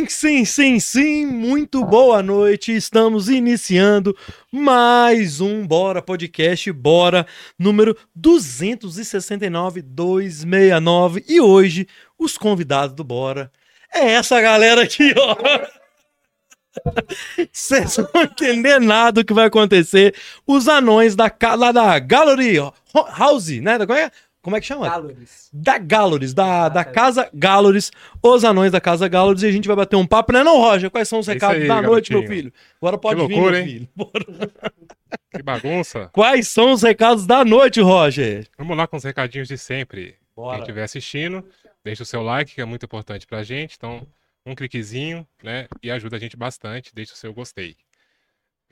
Sim, sim, sim, sim. Muito boa noite. Estamos iniciando mais um Bora Podcast, Bora número 269 269. E hoje, os convidados do Bora é essa galera aqui, ó. Vocês vão entender nada do que vai acontecer. Os anões da, lá da Gallery House, né? Como é, como é que chama? Galores. da Galleries, da, da Exatamente. Casa Galleries, os anões da Casa Galleries, e a gente vai bater um papo, né não, Roger? Quais são os É recados aí, da noite, meu garotinho. filho? Agora pode Que vir, loucura, meu hein? filho. Bora. Que bagunça. Quais são os recados da noite, Roger? Vamos lá com os recadinhos de sempre. Bora. Quem estiver assistindo, deixa o seu like, que é muito importante pra gente. Então, um cliquezinho, né? E ajuda a gente bastante. Deixa o seu gostei.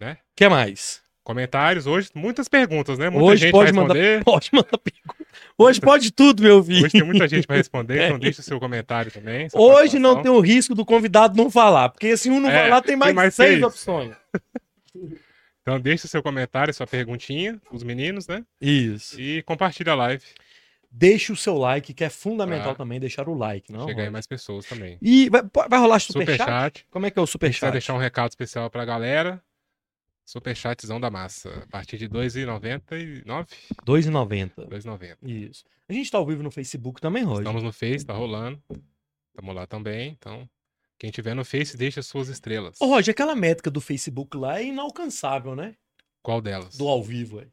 O que mais? Comentários, hoje, muitas perguntas, né? Muita Hoje gente pode mandar, responder. pode mandar pergunta. Hoje pode tudo, meu filho. Hoje tem muita gente para responder, então deixa o seu comentário também. Hoje não tem o risco do convidado não falar, porque se um não É, falar, tem mais, tem mais seis, seis. opções. Então deixa o seu comentário, sua perguntinha, os meninos, né? Isso. E compartilha a live. Deixa o seu like, que é fundamental Ah. também deixar o like, não? Chegar mais pessoas também. E vai, vai rolar superchat? Superchat. Como é que é o Precisa superchat? deixar um recado especial pra galera. Superchatzão da massa. A partir de R$ 2,99. 2,90. 2,90. Isso. A gente tá ao vivo no Facebook também, Roger. Estamos no Face, tá rolando. Estamos lá também. Então, quem tiver no Face, deixa suas estrelas. Ô, Roger, aquela métrica do Facebook lá é inalcançável, né? Qual delas? Do ao vivo, velho.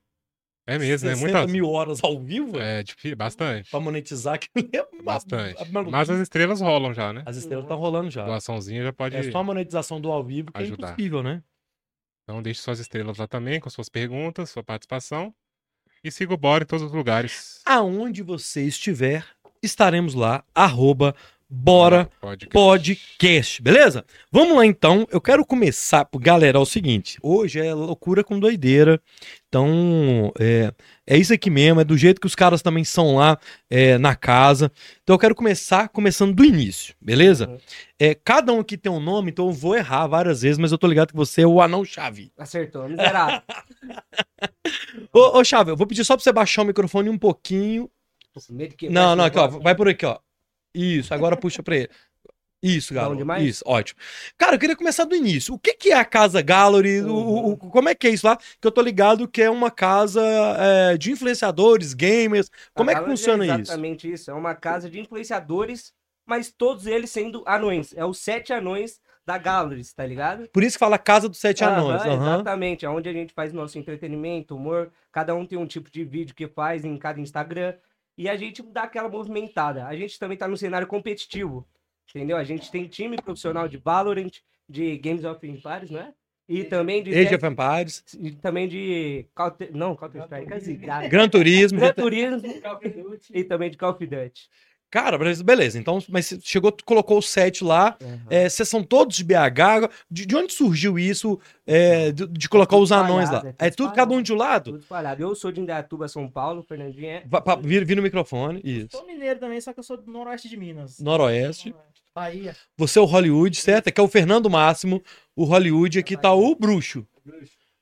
É mesmo, né? 60 Muitas. mil horas ao vivo. É, difícil, bastante. Pra monetizar aquilo é uma- Bastante. Mas as estrelas rolam já, né? As estrelas estão rolando já. Doaçãozinha já pode. É só a monetização do ao vivo que ajudar. é impossível, né? Então, deixe suas estrelas lá também, com suas perguntas, sua participação. E siga o Bora em todos os lugares. Aonde você estiver, estaremos lá, arroba Bora Podcast. Podcast, beleza? Vamos lá então. Eu quero começar, galera, é o seguinte: hoje é loucura com doideira. Então, é, é isso aqui mesmo, é do jeito que os caras também são lá é, na casa. Então, eu quero começar começando do início, beleza? Uhum. É, cada um aqui tem um nome, então eu vou errar várias vezes, mas eu tô ligado que você é o anão chave. Acertou, miserável. Ô, ô chave, eu vou pedir só pra você baixar o microfone um pouquinho. Não, não, aqui, ó, vai por aqui, ó. Isso, agora puxa pra ele. Isso, Galo. demais? Isso, ótimo. Cara, eu queria começar do início. O que, que é a Casa Gallery? O- o- o- como é que é isso lá? Que eu tô ligado que é uma casa é, de influenciadores, gamers. Como A é que Gallery funciona é isso? Exatamente isso. É uma casa de influenciadores, mas todos eles sendo anões. É os sete anões da Gallery, tá ligado? Por isso que fala Casa dos Sete Anões. Aham. Exatamente, é onde a gente faz nosso entretenimento, humor. Cada um tem um tipo de vídeo que faz em cada Instagram. E a gente dá aquela movimentada. A gente também tá no cenário competitivo. Entendeu? A gente tem time profissional de Valorant, de Games of Empires, né? E também de. Age of Empires, e também de. Não, Counter-Strike. Gran Turismo. Gran Turismo e também de Call of Duty. Cara, beleza. Então, mas você chegou, colocou o set lá. É, vocês são todos de BH. De, de onde surgiu isso é, de, de colocar tudo os anões lá? é É tudo tudo cada um de um lado? Tudo espalhado. Eu sou de Indaiatuba, São Paulo, Fernandinho é. Va- pa- Vira, vira o microfone. Isso. Sou mineiro também, só que eu sou do noroeste de Minas. Noroeste. Bahia. Você é o Hollywood, certo? Aqui é o Fernando Máximo, o Hollywood, aqui tá o Bruxo.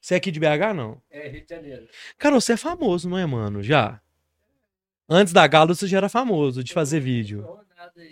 Você é aqui de BH, não? É, Rio de Janeiro. Cara, você é famoso, não é, mano? Já. Antes da Galo, você já era famoso de fazer vídeo.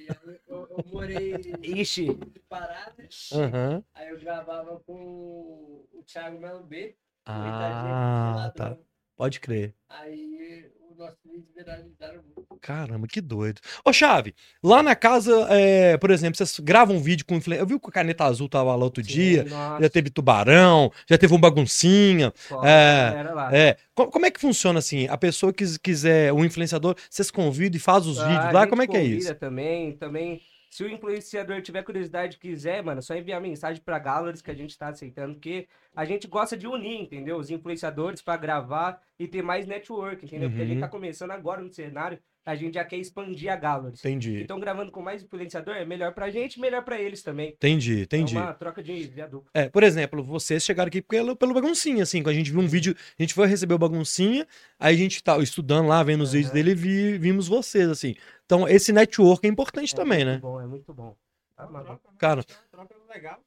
Eu, eu, eu morei Ixi. em Paradas, Aham. aí eu gravava com o Thiago Melo B. Ah, tá. Pode crer. Aí o muito. Caramba, que doido. Ô, Chave, lá na casa, é, por exemplo, vocês gravam um vídeo com influência. Eu vi que o Caneta Azul tava lá outro dia. Nossa, Já teve tubarão, já teve um baguncinha. é. É. Co- Como é que funciona assim? A pessoa que quiser, um influenciador, vocês convidam e faz os Ah, vídeos a lá? Como é que é isso? Também, também. Se o influenciador tiver curiosidade e quiser, mano, é só enviar mensagem pra Galleries que a gente tá aceitando, porque a gente gosta de unir, entendeu? Os influenciadores pra gravar e ter mais network, entendeu? Porque a gente Uhum. tá começando agora no cenário, a gente já quer expandir a Galleries. Entendi. Então, gravando com mais influenciador é melhor pra gente e melhor pra eles também. Entendi, entendi. É uma troca de viaduto. É, por exemplo, vocês chegaram aqui pelo, pelo baguncinha, assim, quando a gente viu um vídeo, a gente foi receber o baguncinha, aí a gente tá estudando lá, vendo os vídeos Aham. dele e vi- vimos vocês, assim. Então, esse network é importante É também, muito né? bom, é muito bom. Tá maluco. Cara. Troca legal.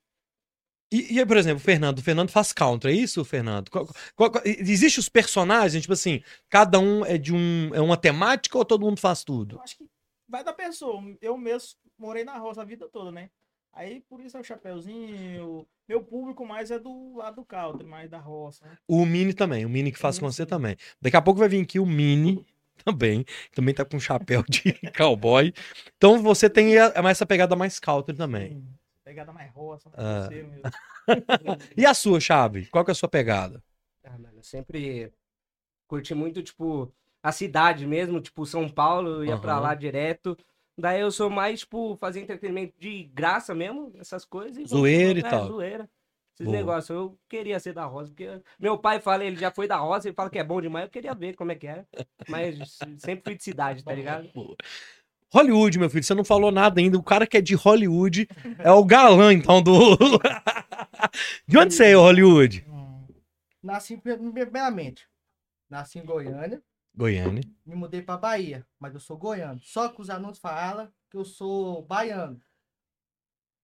E, e aí, por exemplo, o Fernando, o Fernando faz counter, é isso, Fernando? Qual- qual- qual- Existe os personagens, tipo assim, cada um é de um, é uma temática ou todo mundo faz tudo? Eu acho que vai da pessoa. Eu mesmo morei na roça a vida toda, né? Aí por isso é o chapeuzinho. Meu público mais é do lado do country, mais da roça. Né? O Mini também, o Mini que faz com você também. Daqui a pouco vai vir aqui o Mini também, também tá com chapéu de cowboy. Então você tem a- essa pegada mais country também. Pegada mais roça. Ah. Você mesmo. E a sua, Chave? Qual que é a sua pegada? Ah, mano, eu sempre curti muito, tipo, a cidade mesmo, tipo, São Paulo, eu ia pra Aham. lá direto. Daí eu sou mais, tipo, fazer entretenimento de graça mesmo, essas coisas. e Zoeira e é, tal. zoeira. Esses negócios. Eu queria ser da Rosa, porque meu pai fala, ele já foi da Rosa, ele fala que é bom demais, eu queria ver como é que era. Mas sempre fui de cidade, tá ligado? Hollywood, meu filho, você não falou nada ainda. O cara que é de Hollywood é o galã, então, do. de onde você é, Hollywood? Hum. Nasci pri- primeiramente. Nasci em Goiânia, Goiânia. me mudei pra Bahia, mas eu sou goiano. Só que os anúncios falam que eu sou baiano.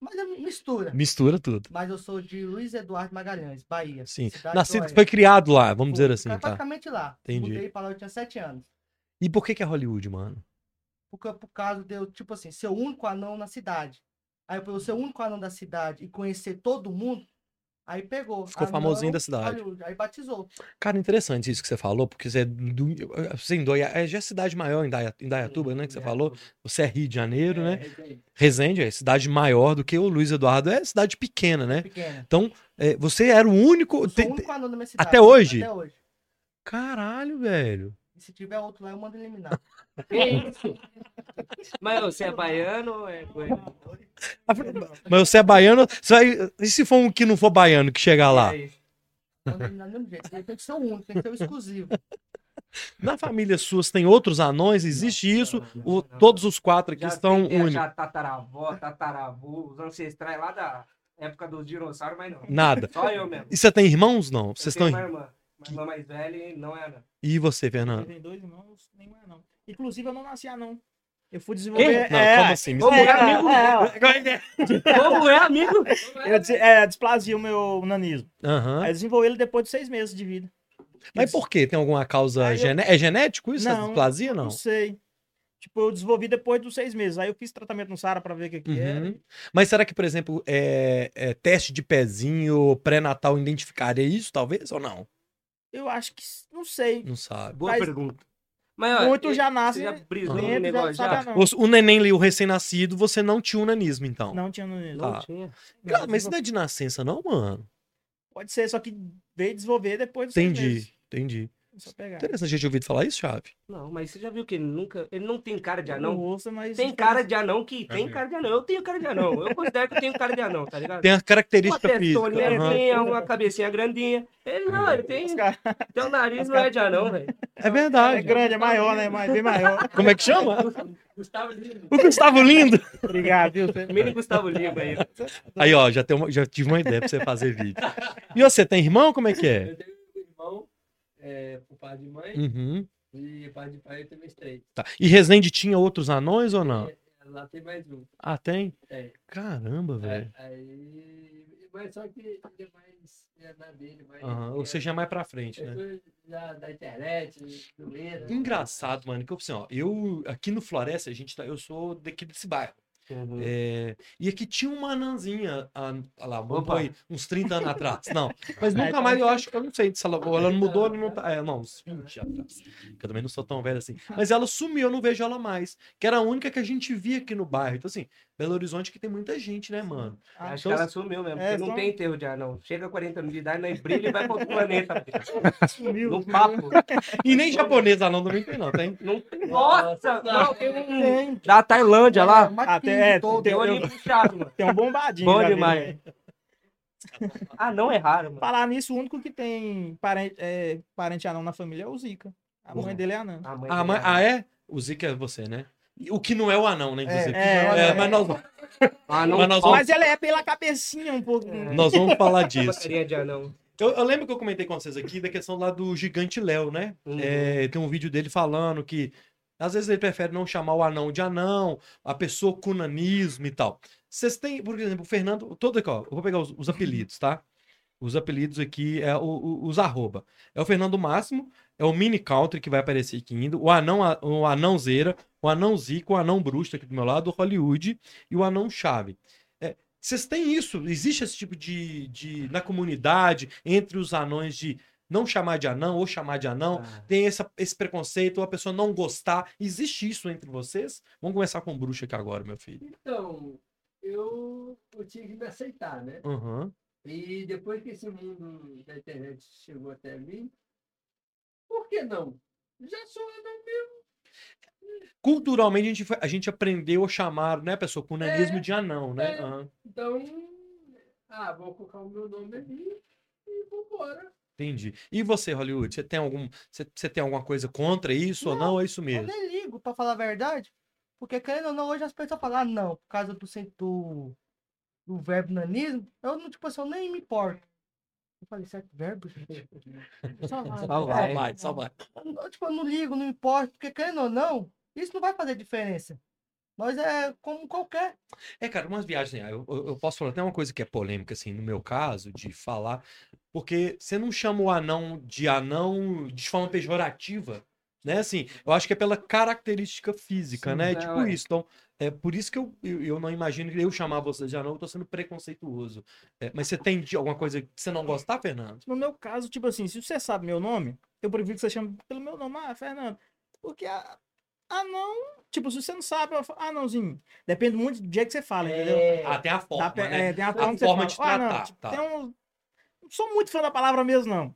Mas mistura. Mistura tudo. Mas eu sou de Luiz Eduardo Magalhães, Bahia. Sim. Nascido, foi criado lá, vamos dizer assim, tá? Praticamente lá. Entendi. Mudei pra lá, eu tinha sete anos. E por que que é Hollywood, mano? Porque, por causa de eu, tipo assim, ser o único anão na cidade. Aí, por eu ser o único anão da cidade e conhecer todo mundo, aí pegou. Ficou Anão famosinho da cidade. Aí batizou. Cara, interessante isso que você falou, porque você é do. Assim, do, é já é cidade maior em Daia- em Dayatuba, né? Que você falou. Você é Rio de Janeiro, né? Resende é cidade maior do que o Luiz Eduardo. É cidade pequena, né? Pequena. É, você era o único. Eu sou o único anão da minha cidade. Até hoje? Até hoje. Caralho, velho. E se tiver outro lá, eu mando eliminar. Isso? Mas você é baiano ou é goiano? Mas você é baiano. Você vai- E se for um que não for baiano que chegar lá? Aí? Mando eliminar do mesmo jeito. Ele tem que ser o único, tem que ser o exclusivo. Na família suas tem outros anões? Existe isso? não, não. todos os quatro aqui Já estão tentei únicos? achar tataravó, tataravô, os ancestrais lá da época dos dinossauros, mas não. Nada. Só eu mesmo. E você tem irmãos? Não. Eu Vocês tenho estão. uma irmã. Uma irmã mais velha não é. E você, Eu Fernando? tenho dois irmãos, nenhum é não. Inclusive, eu não nasci anão. Eu fui desenvolver. Não, é, como assim? Me Como explica. é, amigo? é, Como é, amigo? eu é, desplasia o meu nanismo. Aham. Aí eu desenvolvi ele depois de seis meses de vida. Mas por quê? Tem alguma causa Aí eu- gené... É genético isso? Não, displasia, Não não? sei. Tipo, eu desenvolvi depois dos seis meses. Aí eu fiz tratamento no Sara pra ver o que, que era. Uhum. Mas será que, por exemplo, é, é teste de pezinho pré-natal identificaria isso, talvez, ou não? Eu acho que. Não sei. Não sabe. Boa Mas- pergunta. Mas, Muito e- já nasce. Já brisou no já negócio já? anão. O, neném ali, o recém-nascido, você não tinha um nanismo, então. Não tinha nanismo. Tá. Não tinha. Cara, mas isso não é de nascença, não, mano. Pode ser, só que veio desenvolver depois seis Entendi, entendi. Só pegar. Interessante a gente ouvido falar isso, Chave. Não, mas você já viu que ele nunca. Ele não tem cara de Não anão? ouça, mas. Tem cara de anão que tem mesmo. cara de anão. Eu tenho cara de anão. Eu considero que eu tenho cara de anão, tá ligado? Tem a Uma característica física. aham. testolinha, uma cabecinha grandinha. Ele não, ele tem. Teu nariz não é de anão, velho. É É verdade. grande, é maior, né? Mas bem maior. Como é que chama? Gustavo Lima. O Gustavo Lindo. Obrigado, viu? Mini Gustavo Lima aí. Aí, ó, já, tem uma- já tive uma ideia pra você fazer vídeo. E você tem irmão? Como é que é? Eu tenho irmão, é, por pai de mãe, Uhum. e pai de pai eu tenho mais três. Tá. E Resende tinha outros anões ou não? E, lá tem mais um. Ah, tem? Tem. Caramba, velho. É, aí. Mas só que ele é mais. É na dele, mais. Aham, Ou seja, mais pra frente, né? Eu da, da internet, zoeira. Engraçado, mano, que assim, ó, eu aqui no Floresta, a gente tá, eu sou daqui desse bairro. Uhum. É, e aqui tinha uma anãzinha, ah, ah lá, aí, uns 30 anos atrás. Não, mas nunca mais eu acho, eu não sei se ela, ela não mudou, ela não tá, é, não, uns 20 atrás. Que eu também não sou tão velho assim. Mas ela sumiu, eu não vejo ela mais. Que era a única que a gente via aqui no bairro. Então, assim, Belo Horizonte que tem muita gente, né, mano? Ah, Acho que ela sumiu mesmo, É, porque não só- tem enterro de anão. Chega a 40 anos de idade, nós brilha e vai pra outro planeta. sumiu. No papo. E nem japonesa não também tem, não, tem? Não tem. Nossa! Não, tem um. Tem, Da Tailândia lá. mais Até- pequeno é, todo. Tem eu- olhinho puxado, mano. tem um bombadinho. Bom demais. né? Ah, não é raro, mano. Falar nisso, o único que tem parente, é, parente anão na família é o Zika. A mãe dele é anã. A mãe Ah, dele mas, é ah, é? O Zika é você, né? O que não é o anão, né, inclusive. é, É, mas nós, Ah, não mas nós vamos, Mas ele é pela cabecinha um pouco. nós vamos falar disso. Eu, eu lembro que eu comentei com vocês aqui da questão lá do gigante Léo, né? Uhum. É, tem um vídeo dele falando que às vezes ele prefere não chamar o anão de anão, a pessoa com nanismo e tal. Vocês têm, por exemplo, o Fernando, todo aqui, ó, eu vou pegar os, os apelidos, tá? Os apelidos aqui é o- o- os arroba. É o Fernando Máximo, é o Mini Country que vai aparecer aqui ainda, o anão, o anãozeira, o anão Zico, o anão bruxo aqui do meu lado, o Hollywood e o anão Chave. É, Vocês têm isso? Existe esse tipo de, de. na comunidade, entre os anões, de não chamar de anão ou chamar de anão? Ah, Tem essa- esse preconceito, ou a pessoa não gostar? Existe isso entre vocês? Vamos começar com o bruxo aqui agora, meu filho. Então, eu, eu tive que me aceitar, né? Aham. E depois que esse mundo da internet chegou até mim, por que não? Já sou anão mesmo. Culturalmente, a gente, foi- a gente aprendeu a chamar, né, pessoa com nanismo É, de anão, né? é. Aham. Então, ah, vou colocar o meu nome ali e vambora. Entendi. E você, Hollywood, você tem algum, você, você tem alguma coisa contra isso ou não? É isso Eu mesmo? nem ligo, pra falar a verdade. Porque, querendo ou não, hoje as pessoas falam, ah, não, por causa do, do, do verbo nanismo, eu não, tipo assim, eu nem me importo. Eu falei, certo verbo? Só vai. Só vai. Só vai, só vai. Eu, tipo, eu não ligo, não importo, porque querendo ou não, isso não vai fazer diferença. Nós é como qualquer. É, cara, umas viagens, assim, eu, eu eu posso falar até uma coisa que é polêmica, assim, no meu caso, de falar, porque você não chama o anão de anão de forma pejorativa, né? Assim, eu acho que é pela característica física, Sim, né? é, tipo ué. isso. Então, é por isso que eu, eu, eu não imagino que eu chamar você de anão, eu tô sendo preconceituoso. É, mas você tem de- alguma coisa que você não gostar, Fernando? No meu caso, tipo assim, se você sabe meu nome, eu prefiro que você chame pelo meu nome, ah, Fernando. Porque a, anão, tipo, se você não sabe, eu falo, anãozinho. Depende muito do dia que você fala, entendeu? Ah, tem a forma, né? é, tem a A forma, de Ah, não, tratar, tipo, tá. tem um- Não sou muito fã da palavra mesmo, não.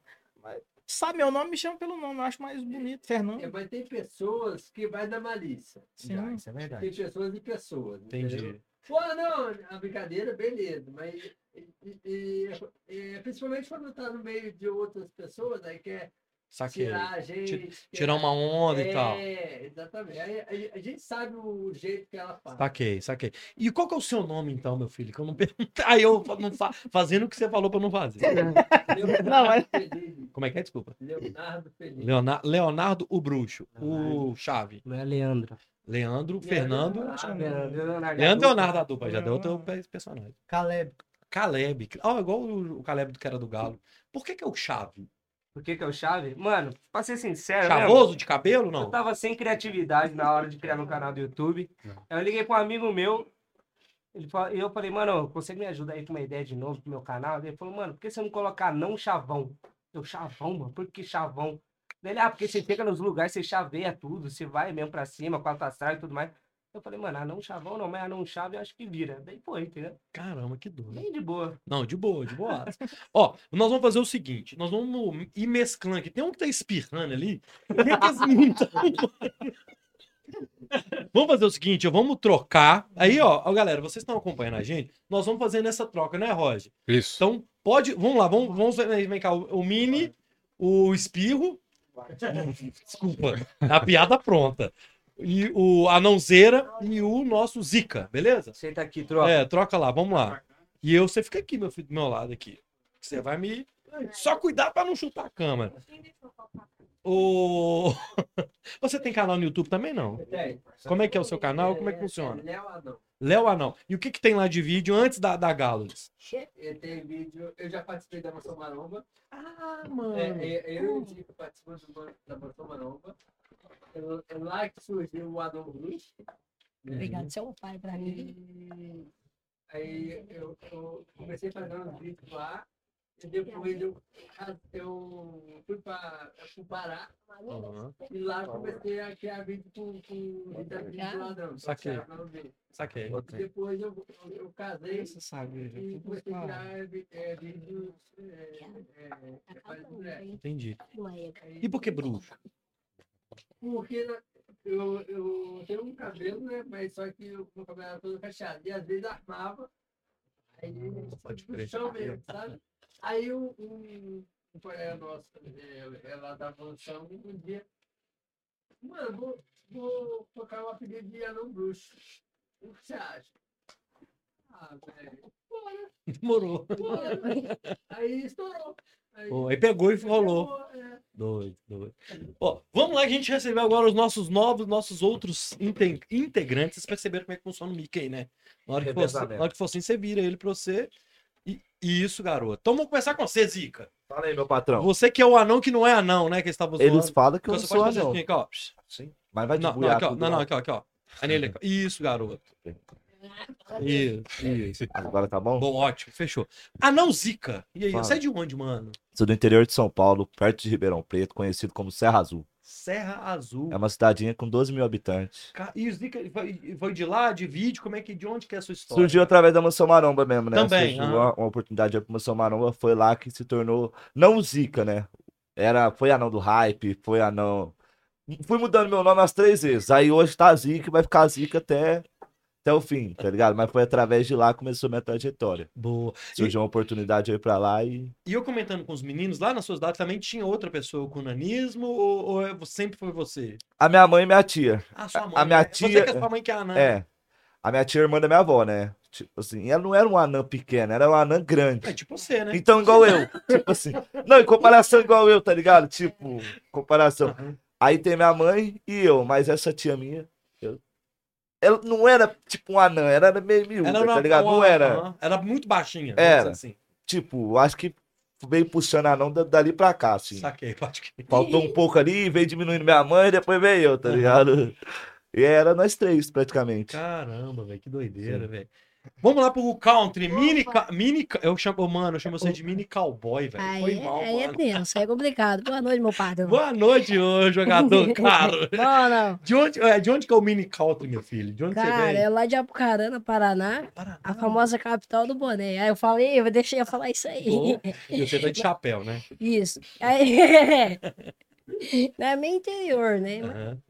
Sabe meu nome, me chama pelo nome, eu acho mais bonito, Fernando. É, mas tem pessoas que vai na malícia. Sim. isso é verdade. Tem pessoas e pessoas. Entendi. entendeu? Pô, não, a brincadeira, beleza, mas e- e- e- principalmente quando tá no meio de outras pessoas, aí quer Saquei. tirar a gente. Tirar uma onda e tal. É, exatamente. Aí, a, a gente sabe o jeito que ela faz. Saquei, saquei. E qual que é o seu nome, então, meu filho? Que eu não perguntei. Aí eu não fa... fazendo o que você falou pra não fazer. Leonardo Não, mas- Feliz. Como é que é? Desculpa. Leonardo Feliz. Leonardo, Leonardo o Bruxo. O Chave. Não é Leandro. Leandro, Fernando. Leandro, Leonardo. Leandro Leonardo da dupla, já deu outro pe- personagem. Caleb. Caleb. Ó, igual o, o Caleb do que era do Galo. Por que, que é o Chave? Por que que é o Chave? Mano, pra ser sincero, Chavoso de cabelo? Eu Não. tava sem criatividade na hora de criar meu canal do YouTube. Aí eu liguei pra um amigo meu. Ele fa- E eu falei, mano, consegue me ajudar aí com uma ideia de novo pro meu canal? Ele falou, mano, por que você não colocar não chavão? Eu, chavão, mano, por que chavão? Ele, ah, porque você chega nos lugares, você chaveia tudo, você vai mesmo pra cima, com a astral e tudo mais. Eu falei, mano, ah, não chavão não, mas ah, não chave eu acho que vira. Daí foi, entendeu? Caramba, que doido. Bem de boa. Não, de boa, de boa. Ó, nós vamos fazer o seguinte: nós vamos ir mesclando aqui. Tem um que tá espirrando ali. Vamos fazer o seguinte, vamos trocar. Aí, ó, ó, galera, vocês estão acompanhando a gente? Nós vamos fazendo essa troca, né, Roger? Isso. Então, pode. Vamos lá, vamos, vamos ver, vem cá. O, o Mini, o Espirro. Desculpa, a piada pronta. E o Anãozeira e o nosso Zica, beleza? Senta aqui, troca. É, troca lá, vamos lá. E eu, você fica aqui, meu filho, do meu lado aqui. Você vai me. Só cuidar pra não chutar a câmera. O... Você tem canal no YouTube também, não? Tem. Como é que é o seu canal? Como é que funciona? Léo Anão. Léo Anão. E o que, que tem lá de vídeo antes da, da Galolis? Eu tenho vídeo. Eu já participei da Mansão Maromba. Ah, mano. É, é, eu e o Dico participamos da Mansão Maromba. É, é lá que surgiu o Adão Cruz. Obrigado, seu pai, pra mim. Aí eu, eu comecei a fazer uns vídeos lá. E depois eu, eu fui para o Pará. Aham, E lá eu comecei a criar vídeo com, com vídeo do ladrão. Saquei. Saquei. E depois eu, eu, eu casei Você sabe, já e comecei a criar vi- é, vídeos. É, é, é, mulher. Entendi. E por que bruxo? Porque eu, eu tenho um cabelo, né? Mas só que o meu cabelo era todo cacheado. E às vezes armava. Aí Pode no crer. chão mesmo, sabe? Aí um, um, um colega nosso, é, é lá da mansão, um dia. Mano, vou, vou colocar um apelido de anão bruxo. O que você acha? Ah, velho. Bora, Demorou. bora. Aí estourou. Aí, Pô, aí pegou e rolou. é. Doido, doido. Ó, vamos lá que a gente recebeu agora os nossos novos, nossos outros inte- integrantes. Vocês perceberam como é que funciona o Mickey, né? Na hora que, for, assim- na hora que for assim, você vira ele pra você. E e isso, garoto. Então vamos começar com você, Zica. Fala aí, meu patrão. Você que é o anão que não é anão, né? Que eles estavam Eles falam que eu Então não você sou pode fazer anão. assim, aqui, ó. Sim. Mas vai Não, não, aqui, ó. tudo Não, não, aqui, ó, aqui, ó. Aqui, ó. Isso, garoto. Isso, isso. Agora tá bom? Bom, ótimo, fechou. Anão Zica. E aí, Fala. você é de onde, mano? Sou do interior de São Paulo, perto de Ribeirão Preto, conhecido como Serra Azul. Serra Azul. É uma cidadinha com 12 mil habitantes. E o Zica foi, de lá, de vídeo? Como é que, de onde que é a sua história? Surgiu através da Mansão Maromba mesmo, né? Também, Surgiu uma, uma oportunidade para Mansão Maromba, foi lá que se tornou, não o Zica, né? Era, foi anão do hype, foi anão... Fui mudando meu nome umas três vezes, aí hoje tá Zica e vai ficar Zica até, até o fim, tá ligado? Mas foi através de lá que começou minha trajetória. Boa. Surgiu uma oportunidade aí pra lá e... E eu comentando com os meninos, lá na sua cidade também tinha outra pessoa com nanismo ou, ou é- sempre foi você? A minha mãe e minha tia. Ah, sua A- mãe. a minha né? Você tia- que é sua mãe que é anã. É. A minha tia é irmã da minha avó, né? Tipo assim, ela não era um anã pequeno, era um anã grande. É tipo você, né? Então, igual eu. Tipo assim. Não, em comparação, igual eu, tá ligado? Tipo, comparação. Aham. Aí tem minha mãe e eu, mas essa tia minha. Ela não era tipo um anã, ela era meio miúda, Ela tá ligado? Não era. Era muito baixinha. Era. Assim. Tipo, acho que veio puxando anão da- dali pra cá, assim. Saquei, pode que. Faltou um pouco ali, veio diminuindo minha mãe, depois veio eu, tá ligado? E era nós três, praticamente. Caramba, velho, que doideira, velho. Vamos lá pro country, mini, ca- mini, eu chamo, mano, eu chamo você de mini cowboy, velho. Aí, Foi é- mal, aí é tenso, aí é complicado. Boa noite, meu padrão. Boa noite, ô jogador, caro. Não, não. De onde, é, de onde que é o mini country, meu filho? De onde você Cara, vem? é lá de Apucarana, Paraná, Paraná. a famosa capital do boné. Aí eu falei, eu deixei eu falar isso aí. Bom. E você tá de chapéu, né? Isso. Aí, não é meio interior, né? Aham.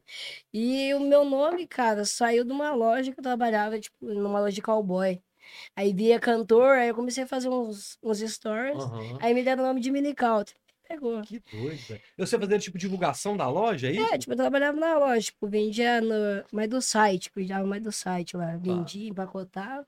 E o meu nome, cara, saiu de uma loja que eu trabalhava, tipo, numa loja de cowboy. Aí via cantor, aí eu comecei a fazer uns, uns stories. Aham. Aí me deram o nome de mini country. Pegou. Que doido, velho. E Você fazendo tipo divulgação da loja, é isso? É, tipo, eu trabalhava na loja, tipo, vendia no, mais do site, cuidava mais do site lá. Vendia, empacotava.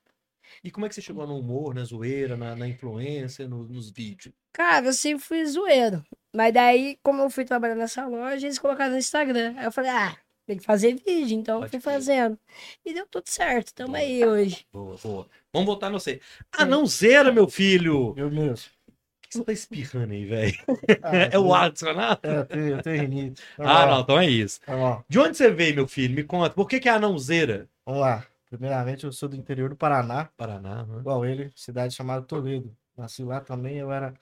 E como é que você chegou no humor, na zoeira, na, na influência, no- nos vídeos? Cara, eu sempre fui zoeiro. Mas daí, como eu fui trabalhar nessa loja, eles colocaram no Instagram. Aí eu falei, ah, tem que fazer vídeo, então eu Pode fui crer. fazendo. E deu tudo certo, tamo aí hoje. Boa, boa. Vamos voltar no você. Anãozeira, meu filho! Eu mesmo. Por que você tá espirrando aí, velho? Ah, É o Adson, né? É, eu tenho, eu tenho rinite. Ah, lá, não, então é isso. De onde você veio, meu filho? Me conta. Por que, que é anãozeira? Vamos lá. Primeiramente, eu sou do interior do Paraná, Paraná, né? igual ele, cidade chamada Toledo. Nasci lá também, eu era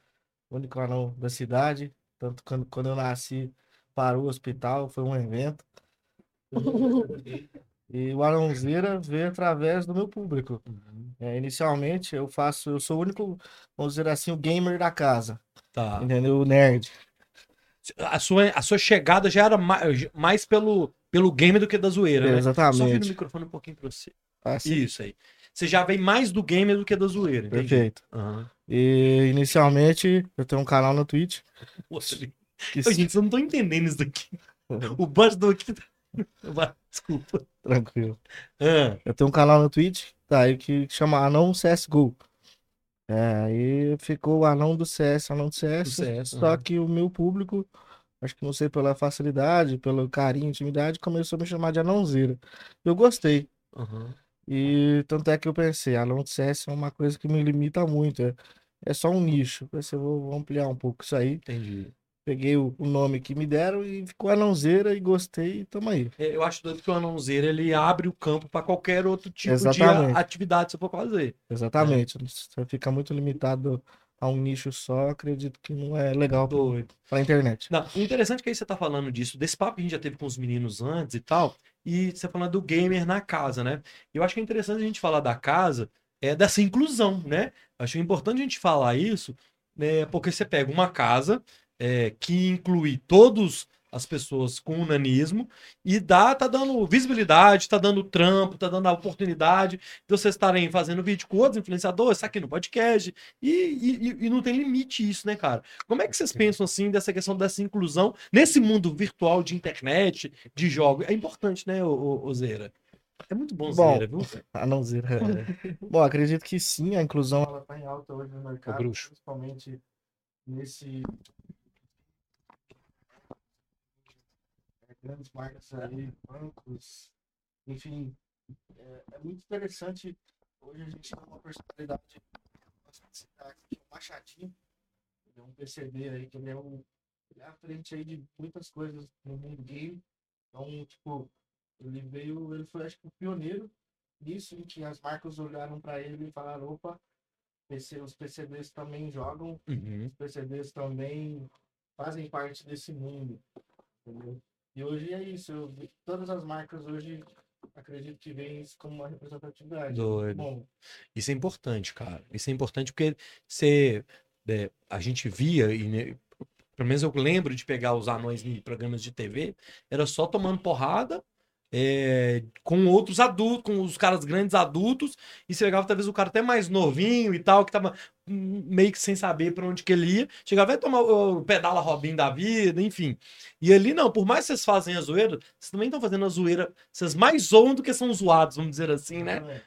o único anão da cidade. Tanto quando, quando eu nasci, parou o hospital, foi um evento. E o Anãozeira veio através do meu público. É, inicialmente, eu faço, eu sou o único, vamos dizer assim, o gamer da casa. Tá. Entendeu? O nerd. A sua, a sua chegada já era mais, mais pelo, pelo game do que da zoeira, né? Só vira o Exatamente. microfone um pouquinho pra você. Assim, Isso aí. Você já vem mais do game do que da zoeira, entendi. perfeito. Aham. E inicialmente, eu tenho um canal no Twitch. Que Ô, gente, eu não tô entendendo isso daqui. O bastidor aqui. tá- Desculpa. Tranquilo. Ah, Eu tenho um canal no Twitch, tá aí que chama Anão CSGO. É, aí ficou o Anão do CS, Anão do CS. Do CS, só aham. que o meu público, acho que não sei pela facilidade, pelo carinho, intimidade, começou a me chamar de Anãozeira. Eu gostei. aham. E tanto é que eu pensei, Anão do CS é uma coisa que me limita muito. É, é só um nicho. Pensei, vou, vou ampliar um pouco isso aí. Entendi. Peguei o, o nome que me deram e ficou Anãozeira e gostei e tamo aí. É, Eu acho doido que o anãozeiro ele abre o campo para qualquer outro tipo Exatamente. de atividade que você for fazer. Exatamente. Você fica muito limitado a um nicho só, acredito que não é legal Doido. pra internet. Não, o interessante é que aí você tá falando disso, desse papo que a gente já teve com os meninos antes e tal, e você falando do gamer na casa, né? Eu acho que é interessante a gente falar da casa, é dessa inclusão, né? Acho importante a gente falar isso, né? Porque você pega uma casa é, que inclui todos as pessoas com nanismo e dá, tá dando visibilidade, tá dando trampo, tá dando a oportunidade de vocês estarem fazendo vídeo com outros influenciadores, tá aqui no podcast, e, e, e não tem limite isso, né, cara? Como é que vocês pensam assim dessa questão dessa inclusão nesse mundo virtual de internet, de jogos? É importante, né, Zera? É muito bom, Bom, Zera, viu? Anãozeira. Bom, acredito que sim, a inclusão ela tá em alta hoje no mercado, principalmente nesse grandes marcas aí, bancos, enfim, é, é muito interessante. Hoje a gente tem uma personalidade que é o Machadinho, ele é um PCB aí, que ele é, um, ele é à frente aí de muitas coisas no mundo game. Então, tipo, ele veio, ele foi acho que o pioneiro nisso que as marcas olharam pra ele e falaram, opa, PC os PCBs também jogam, Uhum. os PCBs também fazem parte desse mundo. Entendeu? E hoje é isso. eu todas as marcas hoje acredito que veem isso como uma representatividade. Doido. Bom, Isso é importante, cara. Isso é importante porque você, é, a gente via, e né, pelo menos eu lembro de pegar os anões em programas de TV, era só tomando porrada é, com outros adultos, com os caras grandes adultos, e você pegava talvez o cara até mais novinho e tal, que tava meio que sem saber pra onde que ele ia, chegava a tomar o, o pedala Robin da vida, enfim. E ali não, por mais que vocês fazem a zoeira, vocês também estão fazendo a zoeira, vocês mais zoam do que são zoados, vamos dizer assim, né? É,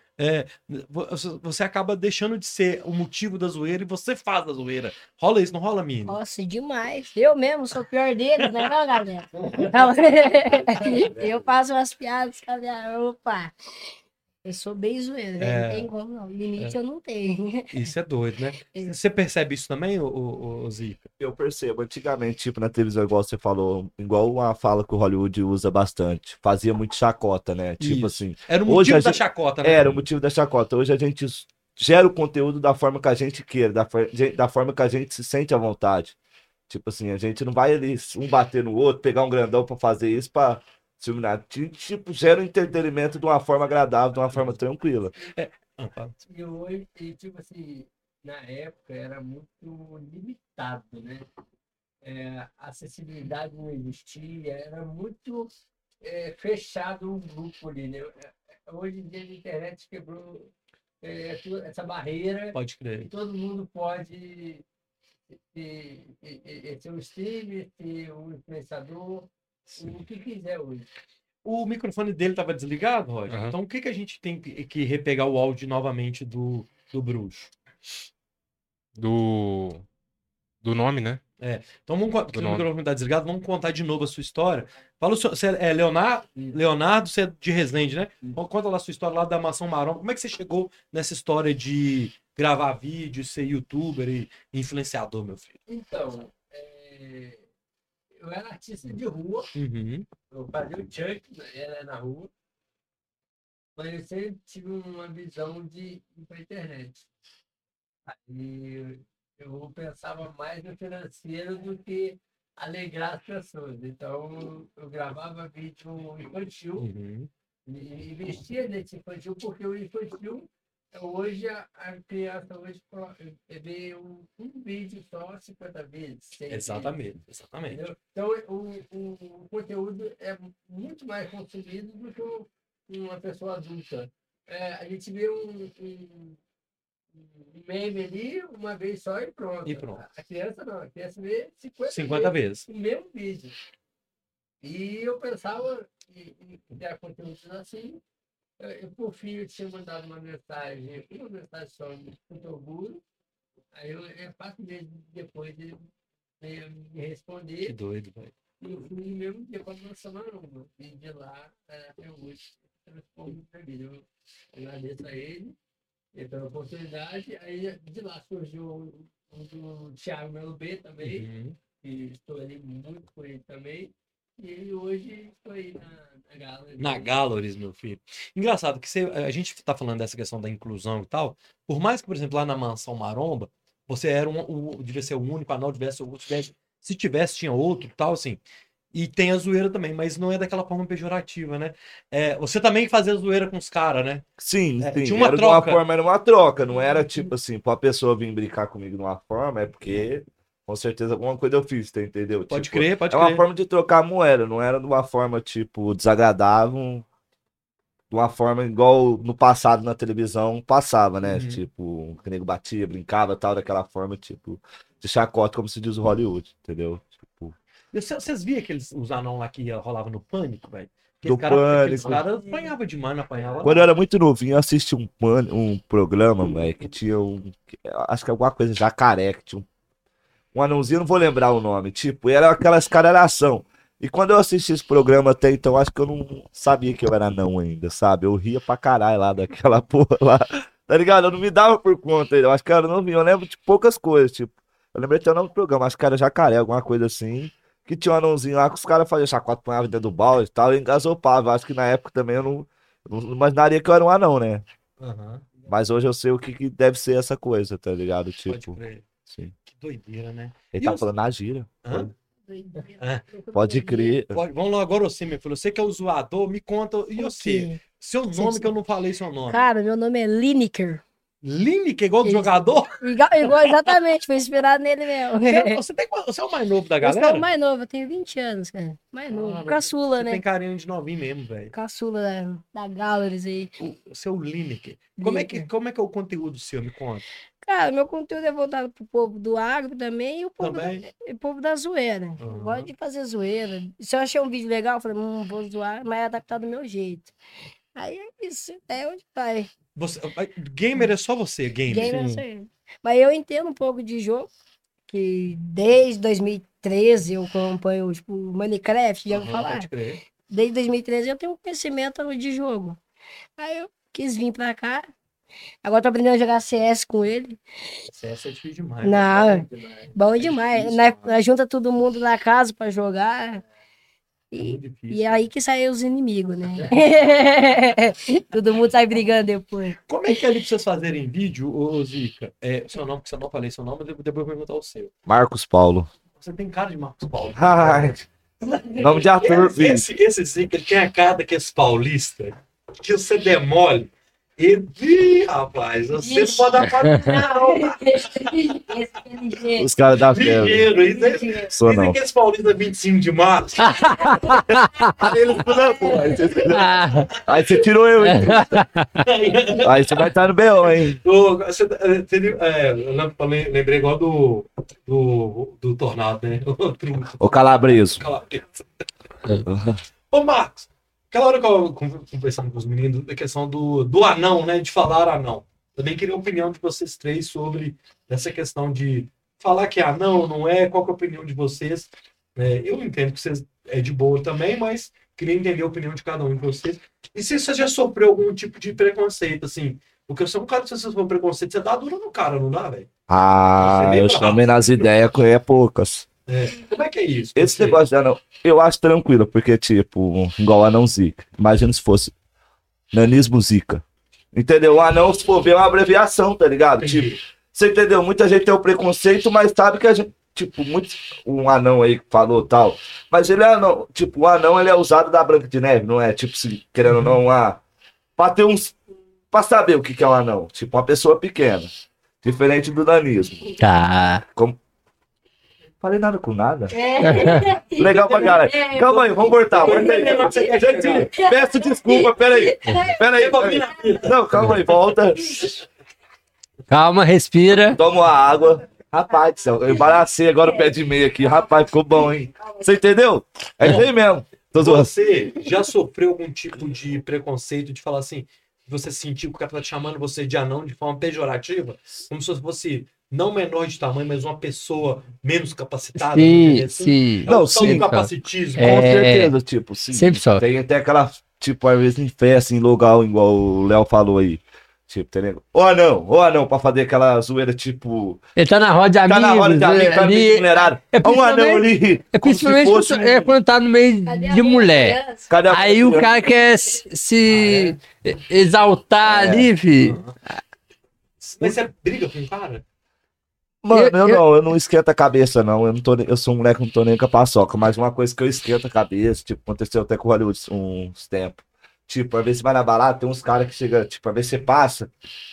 vo- você- acaba deixando de ser o motivo da zoeira e você faz a zoeira. Rola isso, não rola, Mini? Nossa, demais. Eu mesmo sou o pior deles, né, não, galera? Então, eu faço umas piadas, galera. Opa! Eu sou bem zoeira, né? É. não tem como não. Limite eu não tenho. Isso é doido, né? Você percebe isso também, ô, ô, ô, Zica? Eu percebo, antigamente, tipo, na televisão, igual você falou, igual uma fala que o Hollywood usa bastante, fazia muito chacota, né? Tipo Isso. assim, Era o motivo a da gente- chacota, né? era o motivo da chacota. Hoje a gente gera o conteúdo da forma que a gente queira, da, for- da forma que a gente se sente à vontade. Tipo assim, a gente não vai ali um bater no outro, pegar um grandão pra fazer isso pra se iluminar. Ti- Tipo, gera o entretenimento de uma forma agradável, de uma forma tranquila. Ah, fala. E hoje, e, tipo assim, na época era muito limitado, né? É, a acessibilidade não existia, era muito é, fechado o grupo ali, né? É, Hoje em dia a internet quebrou é, essa barreira Pode e crer. todo mundo pode ter, ter- ter- ser um streamer, ser um influenciador, o que quiser hoje. O microfone dele tava desligado, Roger. Aham. Então o que, que a gente tem que repegar o áudio novamente do, do bruxo? Do, do nome, né? Então vamos contar, porque o microfone tá desligado, vamos contar de novo a sua história. Fala o seu, você é Leonardo, Leonardo, você é de Resende, né? Então, Conta lá a sua história lá da Mansão Marrom. Como é que você chegou nessa história de gravar vídeo, ser youtuber e influenciador, meu filho? Então, é, eu era artista de rua, Uhum. eu fazia o Chuck, era na rua, mas eu sempre tive uma visão de ir para internet. Aí eu pensava mais no financeiro do que alegrar as pessoas. Então eu gravava vídeo infantil Uhum. e investia nesse infantil porque o infantil hoje a, a criança hoje vê um, um vídeo só 50 vezes. 100 vezes. Exatamente, exatamente. Entendeu? Então, o, o, o conteúdo é muito mais consumido do que uma pessoa adulta. É, a gente vê um, um, um meme ali uma vez só e pronto. E pronto. A criança não, a criança vê 50, 50 vezes vezes. o mesmo vídeo. E eu pensava em, em criar conteúdos assim. Eu, por fim, eu tinha mandado uma mensagem, uma mensagem só muito orgulho. Aí, eu, é, quatro meses depois, ele veio me Que responder. doido, velho. E eu fui no mesmo dia para nossa Maromba. E de lá, eh, até hoje, transformo para mim. Eu agradeço a ele eh, pela oportunidade. Aí, de lá surgiu o, o do Thiago Melo B também Uhum. que estou ali muito com ele também. E ele hoje estou aí na, na gala. Na Galleries, meu filho. Engraçado que você, a gente tá falando dessa questão da inclusão e tal. Por mais que, por exemplo, lá na Mansão Maromba, você era um, o, devia ser o único anão, tivesse, outro, tivesse, se tivesse, tinha outro tal, assim. E tem a zoeira também, mas não é daquela forma pejorativa, né? É, você também fazia zoeira com os caras, né? Sim, É, sim. tinha uma era de uma troca. forma, era uma troca. Não era tipo assim, pra pessoa vir brincar comigo de uma forma, é porque com certeza alguma coisa eu fiz, tá, entendeu? Pode Tipo, crer, pode É uma crer. forma de trocar moeda, não era de uma forma, tipo, desagradável, de uma forma igual no passado na televisão passava, né? Uhum. Tipo, o nego batia, brincava tal, daquela forma, tipo, de chacota, como se diz o Hollywood, entendeu? Tipo, Vocês viam aqueles os anão lá que ia- rolava no pânico, velho? Do cara- Pânico. demais, apanhava. Quando eu era muito novinho, eu assisti um, pan- um programa, velho, que tinha um. Acho que alguma coisa jacaré, que tinha um, um anãozinho, não vou lembrar o nome. Tipo, era aquelas caralhação. E quando eu assisti esse programa até então, acho que eu não sabia que eu era anão ainda, sabe? Eu ria pra caralho lá daquela porra lá. Tá ligado? Eu não me dava por conta ainda. Eu acho que eu era novinho. Eu lembro de poucas coisas, tipo. Eu lembrei até o nome do programa, acho que era jacaré, alguma coisa assim. Que tinha um anãozinho lá que os caras faziam chacota, punhava dentro do balde e tal, e engasopava. Acho que na época também eu não, Não imaginaria que eu era um anão, né? Aham, Mas hoje eu sei o que, que deve ser essa coisa, tá ligado? Tipo, sim. Doideira, né? Ele E tá os- falando na gira. Hã? É. Pode crer. Pode- vamos lá agora, você, meu filho. Você que é o zoador, me conta. E você? Ok. Seu nome, que eu não falei seu nome. Cara, meu nome é Lineker. Lineker, igual do Isso. jogador? Igual, igual- exatamente, foi inspirado nele mesmo. Você, você, tem, você é o mais novo da Eu sou galera? o mais novo, eu tenho 20 anos, cara. Mais novo. Ah, Caçula, Você né? tem carinho de novinho mesmo, velho. Caçula da, da Galleries aí. O seu Lineker. Como é, que, Lineker. como é que é o conteúdo seu? Me conta. Cara, meu conteúdo é voltado pro povo do agro também e o povo, Também. Da, o povo da zoeira. Eu Aham. gosto de fazer zoeira. Se eu achei um vídeo legal, eu falei, hum, vou zoar, mas é adaptado do meu jeito. Aí é isso, é onde vai. Você, gamer é só você, gamer. Game é isso aí. Mas eu entendo um pouco de jogo, que desde 2013 eu acompanho, tipo, Minecraft, já ouviu Aham, falar? pode crer. Desde 2013 eu tenho um conhecimento de jogo. Aí eu quis vir pra cá. Agora tô aprendendo a jogar CS com ele. CS é difícil demais. Não, né? Bom É demais. nós junta todo mundo na casa pra jogar. É E, difícil. e é aí que saem os inimigos, né? todo mundo sai brigando depois. Como é que é ali pra vocês fazerem vídeo, ô Zica? É, seu nome, que você não falei seu nome, depois eu vou perguntar o seu. Marcos Paulo. Você tem cara de Marcos Paulo. Ai, nome de ator, Esse, filho. esse, esse Zica ele tem a cara daqueles paulista que você demole. E, Ih, rapaz, você não pode dar não, tá? É. Os caras da fé. Ligeiro, isso é- Sou Dizem não. aqueles paulistas 25 de março. Aí eles falam, pô, aí você- você tirou eu, hein? Aí você vai estar no B.O., hein? Você, eh, você, é, eu lem- eu lem- lembrei igual do, do, do Tornado, né? Ô Calabreso. Calabresa. Ô, Marcos, aquela hora que eu con- conversando com os meninos, da questão do, do anão, né? De falar anão. Também queria a opinião de vocês três sobre essa questão de falar que é anão, não é, qual é a opinião de vocês. É, eu entendo que vocês é de boa também, mas queria entender a opinião de cada um de vocês. E se você já sofreu algum tipo de preconceito, assim, porque você é um cara que você sofreu preconceito, você dá dura no cara, não dá, velho? Ah, eu chamei nas ideias que é poucas. Como é que é isso? Esse Você- negócio de anão, eu acho tranquilo, porque, tipo, igual anão zica. Imagina se fosse nanismo zica. Entendeu? O anão, se for ver, é uma abreviação, tá ligado? Tipo, Entendi. você entendeu? Muita gente tem o preconceito, mas sabe que a gente, tipo, muito, um anão aí que falou tal. Mas ele é anão, tipo, o anão ele é usado da Branca de Neve, não é? Tipo, se, querendo ou não, ah, pra ter uns. Pra saber o que, que é um anão. Tipo, uma pessoa pequena. Diferente do nanismo. Tá. Falei nada com nada. Legal pra caralho. Calma aí, vamos cortar. Aí. Gente, peço desculpa, peraí. Peraí, peraí. Não, calma aí, volta. Calma, respira. Toma uma água. Rapaz do céu, eu embaracei agora o pé de meia aqui. Rapaz, ficou bom, hein? Você entendeu? É isso aí mesmo. Você já sofreu algum tipo de preconceito de falar assim, você sentiu que o cara tá te chamando você de anão de forma pejorativa? Como se fosse não menor de tamanho, mas uma pessoa menos capacitada? Sim, assim? sim. É Não, sim, capacitismo. É. Com certeza, tipo, sim. Sempre só. Tem até aquela, tipo, às vezes em festa, em lugar, igual o Léo falou aí. Tipo, tem nego. Ou anão, ou anão, pra fazer aquela zoeira, tipo. Ele tá na roda de Tá amigos. na hora de é, amigo, tá ali- meio vulnerável. é É um anão principalmente- ali. É principalmente fosse quando- é quando tá no meio Cadê de mulher. Cadê Aí o cara quer se- se exaltar É. ali, fi. Mas você briga com o cara? Mano, Eu- eu, eu- não, eu não esquento a cabeça, não. Eu, não tô, eu sou um moleque, não tô nem com a paçoca. Mas uma coisa que eu esquento a cabeça, tipo, aconteceu até com o Hollywood uns tempos. Tipo, às vezes você vai na balada, tem uns caras que chegam, tipo, às vezes você passa,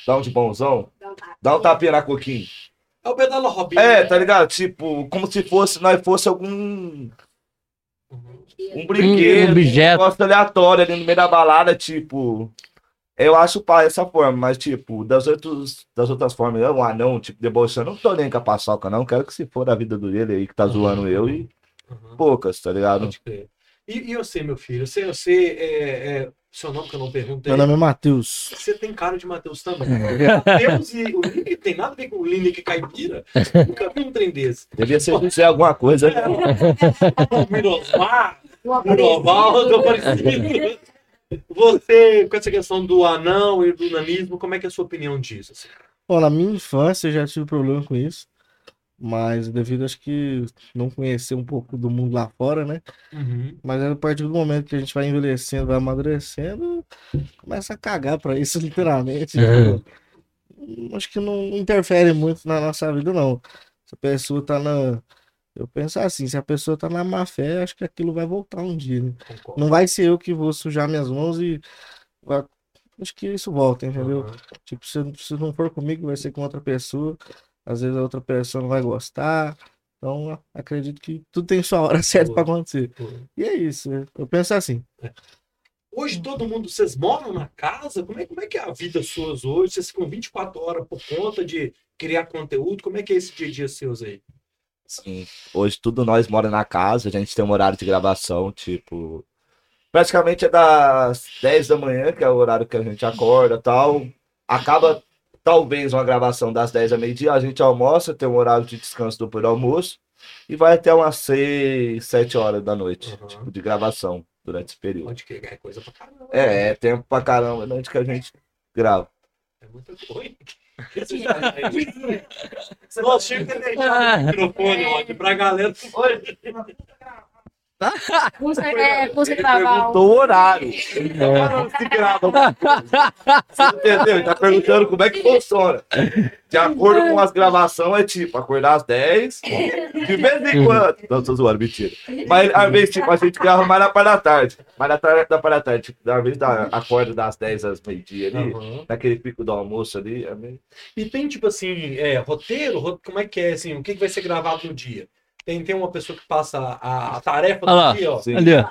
dá um de bonzão, dá um tapinha na coquinha. É o pedala Robin. É, tá ligado? Tipo, como se fosse, nós fosse algum. Um brinquedo, Um um objeto. negócio aleatório ali no meio da balada, tipo. Eu acho pá essa forma, mas tipo, das, outros, das outras formas, eu, um anão, tipo, debochando, não tô nem com a paçoca, não. Quero que se for da vida dele aí que tá zoando eu e Uhum. poucas, tá ligado? E, e você, meu filho? Você, você é, é- seu nome que eu não perguntei. Meu nome é Matheus. Você tem cara de Matheus também. Matheus e o Lineker tem nada a ver com o Lineker caipira. Nunca vi um trem desse. Devia ser dizer alguma coisa. né? O Mirosmar, Miroval, tô parecido. Você, com essa questão do anão e do nanismo, como é que é a sua opinião disso? assim? Bom, na minha infância eu já tive problema com isso. Mas devido, acho que, não conhecer um pouco do mundo lá fora, né? Uhum. Mas a partir do momento que a gente vai envelhecendo, vai amadurecendo, começa a cagar pra isso, literalmente. entendeu? Acho que não interfere muito na nossa vida, não. Se a pessoa tá na. Eu penso assim, se a pessoa tá na má fé, acho que aquilo vai voltar um dia, né? Não vai ser eu que vou sujar minhas mãos e. Acho que isso volta, entendeu? Uhum. Tipo, se, se não for comigo, vai ser com outra pessoa. Às vezes a outra pessoa não vai gostar. Então, acredito que tudo tem sua hora certa pra acontecer. E é isso. né? Eu penso assim. Hoje todo mundo, vocês moram na casa? Como é, como é que é a vida suas hoje? Vocês ficam 24 horas por conta de criar conteúdo? Como é que é esse dia a dia seus aí? Sim. Hoje tudo nós mora na casa, a gente tem um horário de gravação, tipo. Praticamente é das 10 da manhã, que é o horário que a gente acorda tal. Acaba talvez uma gravação das 10 a meio-dia, a gente almoça, tem um horário de descanso do por almoço e vai até umas 6, 7 horas da noite, Uhum. tipo, de gravação durante esse período. Onde que é coisa pra caramba. É, é tempo pra caramba durante que a gente grava. É muita coisa. Nossa, tinha que deixar o microfone ó, pra galera. Custa, é, custa Ele gravar um. perguntou o horário. Ele tá. Você entendeu? Ele tá perguntando como é que funciona. De acordo com as gravações, é tipo, acordar às 10, de vez em quando. Não, tô zoando, mentira. Mas às vezes, tipo, a gente grava mais na parte da tarde. Mais na tarde da parte da tarde. Tipo, às vezes dá, acorda das 10 às meio-dia ali. Uhum. Naquele pico do almoço ali. é meio- E tem, tipo assim, é, roteiro? ro- Como é que é, assim, o que, que vai ser gravado no dia? Tem, tem uma pessoa que passa a, a tarefa Olha lá. dia, ó. Sim. Ali, ó.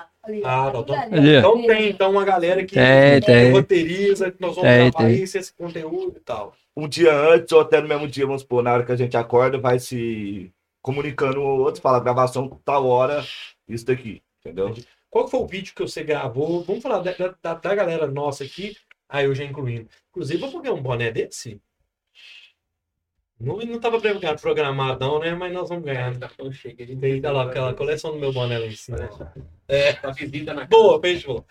Ah, ó. não, então-. Então tem, então, uma galera que Tem, que tem. roteiriza, que nós vamos Tem, gravar tem. isso, esse conteúdo e tal. um dia antes ou até no mesmo dia, vamos supor, na hora que a gente acorda, vai se comunicando um outro, fala gravação tal hora, isso daqui, entendeu? Qual que foi o vídeo que você gravou? Vamos falar da, da, da galera nossa aqui, aí eu já incluindo. Inclusive, vamos ganhar um boné desse? Não, não tava não, né? Mas nós vamos ganhar. Né? Tem tá lá, aquela coleção do meu boné lá em cima. É, boa, beijo.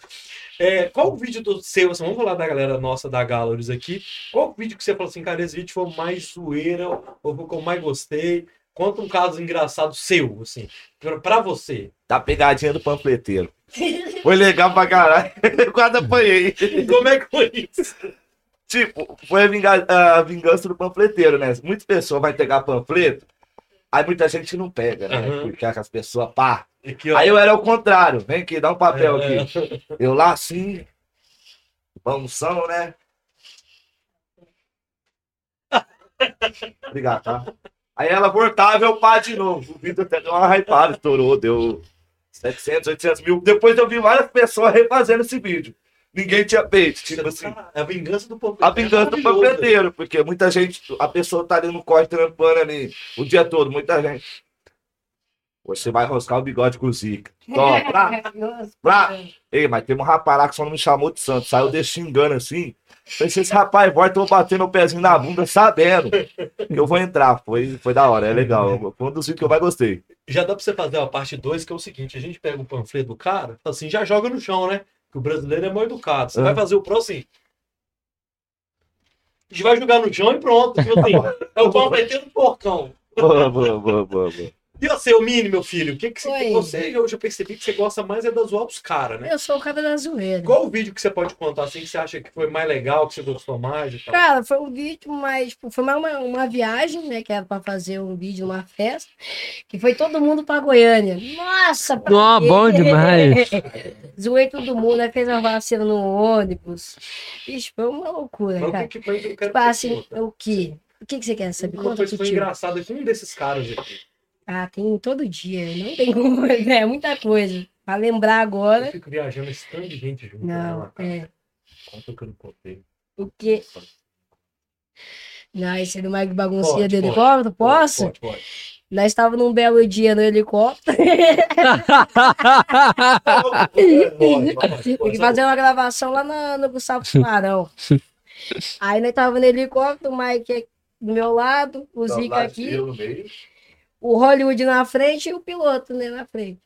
É, qual o vídeo do seu, assim, vamos falar da galera nossa da Galleries aqui. Qual o vídeo que você falou assim, cara, esse vídeo foi o mais zoeira, ou foi o que eu mais gostei? Conta um caso engraçado seu, assim, pra, pra você. Da pegadinha do panfleteiro. Foi legal pra caralho. Eu quase apanhei. Como é que foi isso? Tipo, foi a, vinga- a vingança do panfleteiro, né? Muitas pessoas vão pegar panfleto, aí muita gente não pega, né? Aham. Porque as pessoas, pá. Aqui. Aí eu era o contrário. Vem aqui, dá um papel É, aqui. Eu lá assim, balanção, né? Obrigado, tá? Aí ela voltava, eu pá de novo. O vídeo até deu uma hypada, estourou, deu 700, 800 mil. Depois eu vi várias pessoas refazendo esse vídeo. Ninguém tinha peito, tipo assim. Cara, é a vingança do povo. A vingança do panfleteiro, porque muita gente, a pessoa tá ali no corte trampando ali o dia todo, muita gente. Você vai roscar o bigode com o Zica. Tó, pra, pra. Ei, mas tem um rapaz lá que só não me chamou de santo. Saiu desse xingando assim. Se esse rapaz volta, eu vou bater meu pezinho na bunda sabendo que eu vou entrar. Foi, foi da hora, é legal. Foi um dos vídeos que eu mais gostei. Já dá pra você fazer a parte 2, que é o seguinte: a gente pega o panfleto do cara, assim, já joga no chão, né? Que o brasileiro é mal educado. Você É. vai fazer o pro assim. A gente vai jogar no chão e pronto. Tipo assim, é o panfleteiro do porcão. Boa, boa, boa, boa, boa. E você, o Mini, meu filho? O que que você, Oi. você eu já percebi que você gosta mais é da zoar os caras, né? Eu sou o cara da zoeira. Qual o vídeo que você pode contar assim que você acha que foi mais legal, que você gostou mais e tal? Cara, foi um vídeo mais. Tipo, foi mais uma, uma viagem, né? Que era pra fazer um vídeo numa festa. Que foi todo mundo pra Goiânia. Nossa, pra quê? bom demais. Zoei todo mundo, aí fez uma vacina no ônibus. Ixi, foi uma loucura, Mas o cara. que que foi que eu quero Tipo assim, o que? O que, que você quer saber? Uma Conta coisa que foi engraçada com um desses caras aqui. Ah, tem todo dia. Não tem como. né? É muita coisa. Pra lembrar Eu agora. fico viajando esse tanto de gente junto. né, Não, cara? é. Conta que eu não contei. O quê? Não, esse é do Mike Baguncinha Pode, do pode. helicóptero? Posso? Pode, pode. Nós estávamos num belo dia no helicóptero. Pode, pode, Tem pode. que fazer uma gravação lá na- no Gustavo Tubarão. Aí nós tava no helicóptero, o Mike do meu lado, o Então, Zica aqui, eu no. O Hollywood na frente e o piloto né, na frente.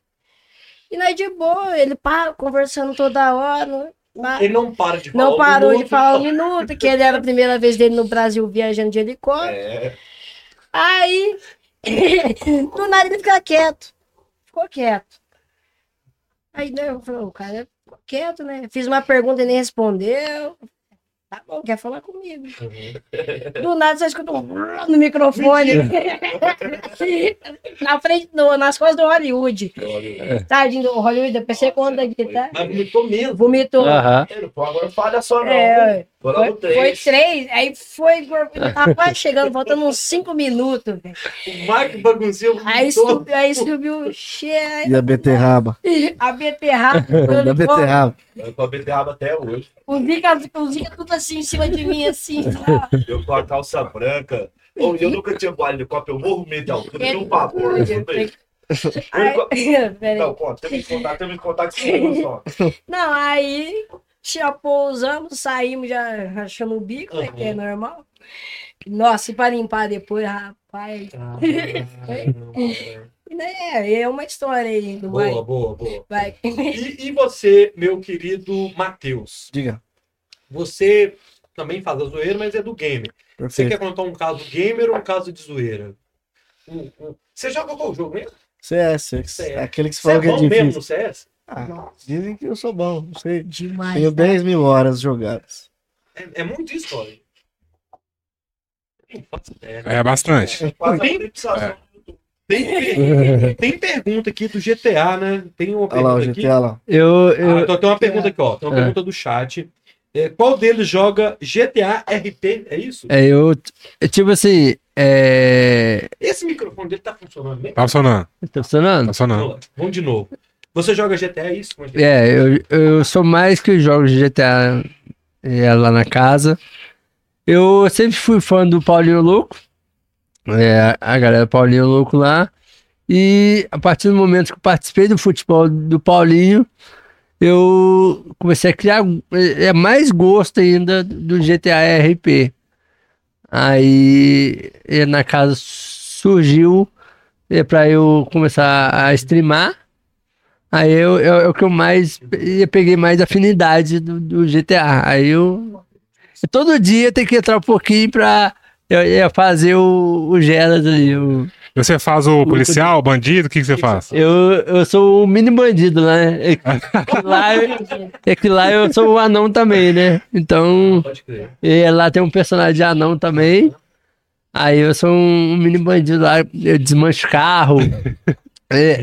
E nós de boa, ele pá, conversando toda hora. pá. Ele não para de falar. Não um parou de minuto. falar um minuto, que ele era a primeira vez dele no Brasil viajando de helicóptero. É, Aí Do nada ele fica quieto. Ficou quieto. Aí né, eu falei, o cara ficou quieto, né? Fiz uma pergunta e nem respondeu. Tá bom, quer falar comigo. Do nada você escuta um no microfone. Na frente, do, nas costas do Hollywood. Tadinho do Hollywood, eu pensei quando aqui, tá? Mas vomitou mesmo. Vomitou. Pô, agora falha só não. É, Foram foi, três. foi três, aí foi, tava quase chegando, faltando uns cinco minutos, velho. O Marco bagunceiro Aí, subiu, aí subiu cheio, E a beterraba. a beterraba. Da beterraba. Eu tô a beterraba até hoje. O Zica, o Zica tudo assim em cima de mim, assim. ó. Eu com a calça branca. Ô, eu nunca tinha voado de copa, eu morro medo de altura, eu tenho um pavor. Aí-. Não, conta, tem que contar, tem que contar que você não só. Não, aí já pousamos, saímos já rachando o bico, né, que é normal. Nossa, e para limpar depois, rapaz. É, é uma história aí do Boa, vai. boa, boa. vai. E, e você, meu querido Matheus? Diga. Você também faz a zoeira, mas é do game. Você Perfeito. quer contar um caso gamer ou um caso de zoeira? Um- um- Você joga qual jogo mesmo? CS. CS. É aquele que você Você é falou que é bom mesmo difícil. no CS? Ah, dizem que eu sou bom, não sei. Demais. Tenho tá? 10 mil horas jogadas. É, é muito faço ideia. É bastante. A Tem- fixação. Tem, per- tem pergunta aqui do GTA, né? Tem uma Olha lá o pergunta aqui. GTA lá. Eu, Ah, eu, então tem uma pergunta aqui, ó. Tem uma É. pergunta do chat. É, qual deles joga GTA RP? É isso? é, eu, é, tipo assim, é... Esse microfone dele tá funcionando mesmo? Tá funcionando. Tá funcionando? Tá funcionando. Vamos de novo. Você joga GTA, é isso? É eu, eu sou mais que de GTA é, lá na casa. Eu sempre fui fã do Paulinho Louco. É, a galera Paulinho Louco lá. E a partir do momento que participei do futebol do Paulinho, eu comecei a criar é, é, mais gosto ainda do GTA RP. Aí é, na casa surgiu é, para eu começar a streamar. Aí eu, eu- é o que eu mais eu peguei mais afinidade do, do GTA. Aí eu todo dia tem que entrar um pouquinho pra eu, eu fazer o, o Geras ali. o- Você faz o policial, o bandido, o que, que você faz? eu, eu sou o mini bandido, né? É que lá, eu- é que lá eu sou o anão também, né? Então, Pode crer. e lá tem um personagem de anão também. Aí eu sou um mini bandido lá, eu desmancho carro. É,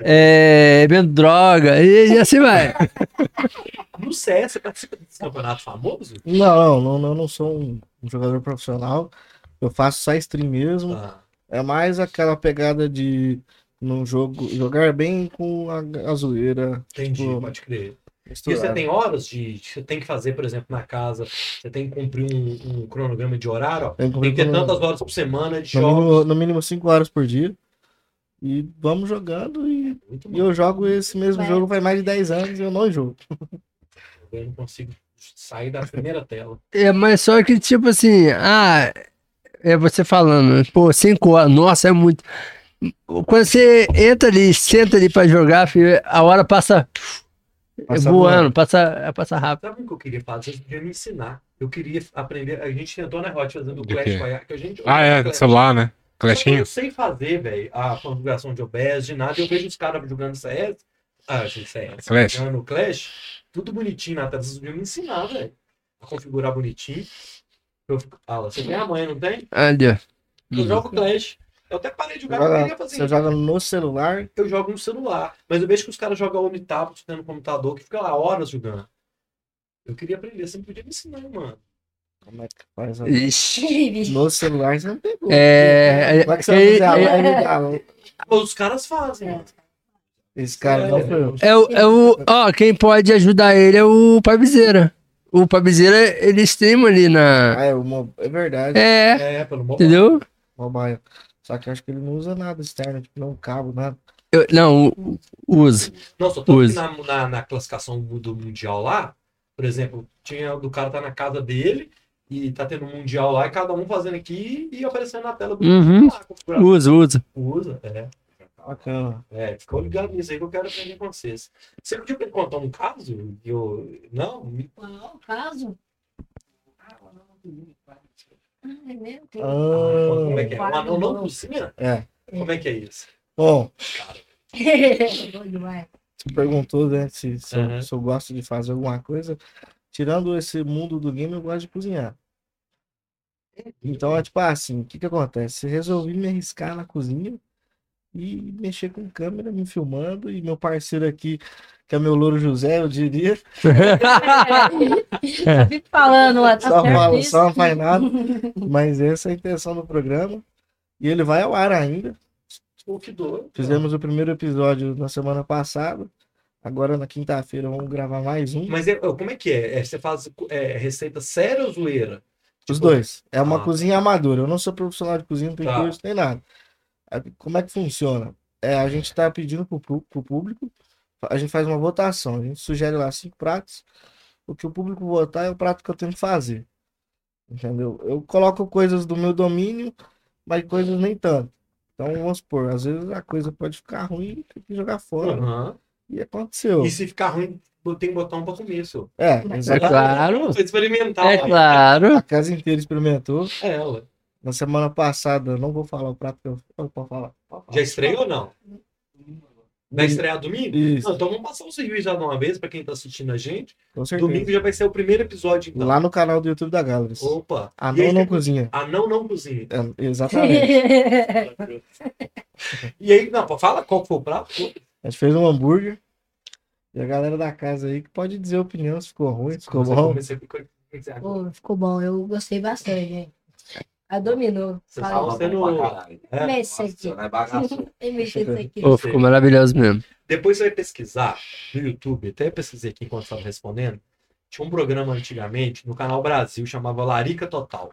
é, vendo droga, e, e assim vai. No CS, você participa desse campeonato famoso? Não, não, não, não, sou um, um jogador profissional. Eu faço só stream mesmo. Ah, É mais aquela pegada de num jogo jogar bem com a, a zoeira. entendi, Tipo, pode crer. E misturada. você tem horas de. Você tem que fazer, por exemplo, na casa, você tem que cumprir um, um cronograma de horário, ó. Tem que Tem que ter tantas horas por semana de no jogos. mínimo, no mínimo 5 horas por dia. E vamos jogando e, e eu jogo esse mesmo Vai. jogo faz mais de 10 anos e eu não jogo. Eu não consigo sair da primeira tela. É, mas só que, tipo assim, ah, é você falando, pô, cinco horas, nossa, é muito. Quando você entra ali, senta ali pra jogar, filho, a hora passa, Passa voando, voando. passa, passa rápido. Sabe o que eu queria fazer? Vocês podiam me ensinar. Eu queria aprender. A gente tentou na Hot fazendo o Clash? Royale. Que a gente, Ah, é, celular, né? Eu Clashinho. não sei fazer, velho, a configuração de OBS, de nada. Eu vejo os caras jogando CS. Ah, CS. Clash. Jogando Clash. Tudo bonitinho na tela. Vocês me ensinar, velho. A configurar bonitinho. Eu fico... Ah, você tem a mãe, não tem? Ali, ó. Eu jogo Clash. Eu até parei de jogar, eu joga, queria fazer você isso. joga no celular. Eu jogo no celular. Mas eu vejo que os caras jogam no tablet, no computador, que fica lá horas jogando. Eu queria aprender, você não podia me ensinar, mano. Como é que faz? a- Ixi. No celular você não pegou. É, Como é que você vai fazer a é, live da- Mas os caras fazem, mano. Esse cara não foi é, o, é o, ó, quem pode ajudar ele é o Pabizeira. O Pabizeira, ele streama ali na. Ah, é, o mo- é verdade. É, É, pelo mobile. entendeu? Mobile. Só que eu acho que ele não usa nada externo, tipo, não cabo, nada. Eu- não, usa. Não, só tô aqui Use. na, na, na classificação do Mundial lá, por exemplo, tinha do cara tá na casa dele e tá tendo um Mundial lá e cada um fazendo aqui e aparecendo na tela do Uhum. lá. Usa, usa. Usa, é. Bacana. É, ficou ligado nisso aí que eu quero aprender com vocês. Você podia me contar um caso? Eu... Não? Me- Qual o caso? Ah, é mesmo? Tem- Ah, Como é que é? Um anão não cozinha? É. Como é que é isso? Bom, demais. você perguntou né, se, se, eu, Aham. se eu gosto de fazer alguma coisa. Tirando esse mundo do game, eu gosto de cozinhar. Então é tipo assim, o que que acontece? Eu resolvi me arriscar na cozinha e mexer com câmera, me filmando, e meu parceiro aqui, que é meu louro José, eu diria, Fico falando lá, tá só, fala, só não faz nada. Mas essa é a intenção do programa. E ele vai ao ar ainda. Fizemos o primeiro episódio na semana passada. Agora na quinta-feira vamos gravar mais um. Mas é, como é que é? É, Você faz é, receita séria ou zoeira? Os Tipo, dois. É uma Ah. cozinha amadora. Eu não sou profissional de cozinha, não tenho Tá. curso nem nada. Aí, Como é que funciona? É, a gente tá pedindo pu- pro público, a gente faz uma votação. A gente sugere lá cinco pratos. O que o público votar é o prato que eu tenho que fazer. Entendeu? Eu coloco coisas do meu domínio, mas coisas nem tanto. Então, vamos supor, às vezes a coisa pode ficar ruim e tem que jogar fora. Aham. E aconteceu. E se ficar ruim, tem que botar um pra comer, senhor. É, É claro. Pra experimentar. É ué. claro. A casa inteira experimentou. É, ué. Na semana passada, não vou falar o prato que eu, posso falar. Pode falar. Já estreou ou não? Vai estrear domingo? Isso, Não, então vamos passar o serviço já de uma vez pra quem tá assistindo a gente. com certeza. Domingo já vai ser o primeiro episódio, então. Lá no canal do YouTube da Galeries. Opa! A E aí, não não cozinha. Anão não cozinha. É, exatamente. E aí, não, fala qual que foi o prato. A gente fez um hambúrguer. E a galera da casa aí que pode dizer a opinião se ficou ruim, se ficou Você bom. com- você Pô, ficou bom, eu gostei bastante, hein? A dominou. Você Fala, tava sendo. É. mexe isso aqui. Tem mexe isso aqui. Pô, ficou maravilhoso mesmo. Depois você vai pesquisar no YouTube, até pesquisei aqui enquanto estava respondendo. Tinha um programa antigamente no canal Brasil, chamava Larica Total.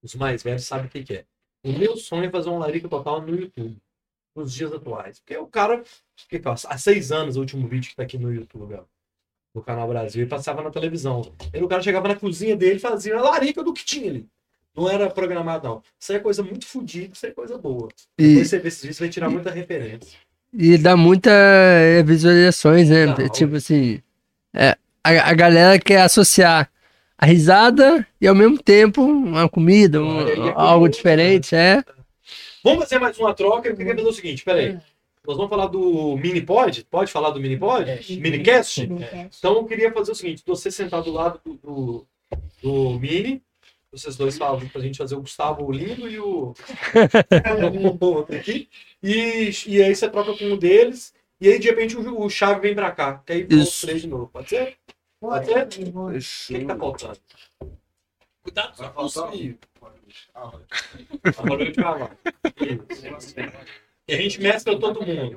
Os mais velhos sabem o que, que é. O meu sonho é fazer um Larica Total no YouTube, nos dias atuais. Porque o cara, que, ó, há seis anos, o último vídeo que está aqui no YouTube, ó, no canal Brasil, e passava na televisão. Aí o cara chegava na cozinha dele e fazia a larica do que tinha ali. Não era programado, não. Isso aí é coisa muito fodida, isso aí é coisa boa. E, Depois você vê esses vídeos, vai tirar muita referência. e dá muita eh, visualizações, né? Não. Tipo assim, é, a, a galera quer associar a risada e ao mesmo tempo uma comida, um- e é algo diferente, é. Vamos fazer mais uma troca. Eu queria fazer o seguinte, peraí. Nós vamos falar do mini pod? Pode falar do mini pod? Minicast? Então eu queria fazer o seguinte: você sentar do lado do, do, do mini. Vocês dois falam pra gente fazer o Gustavo lindo e o. outro aqui. E, e aí você troca com um deles. E aí, de repente, o, o Chave vem pra cá. Que aí vão os três de novo. Pode ser? Pode ser? O que, que tá faltando? Cuidado só E a gente mescla todo mundo.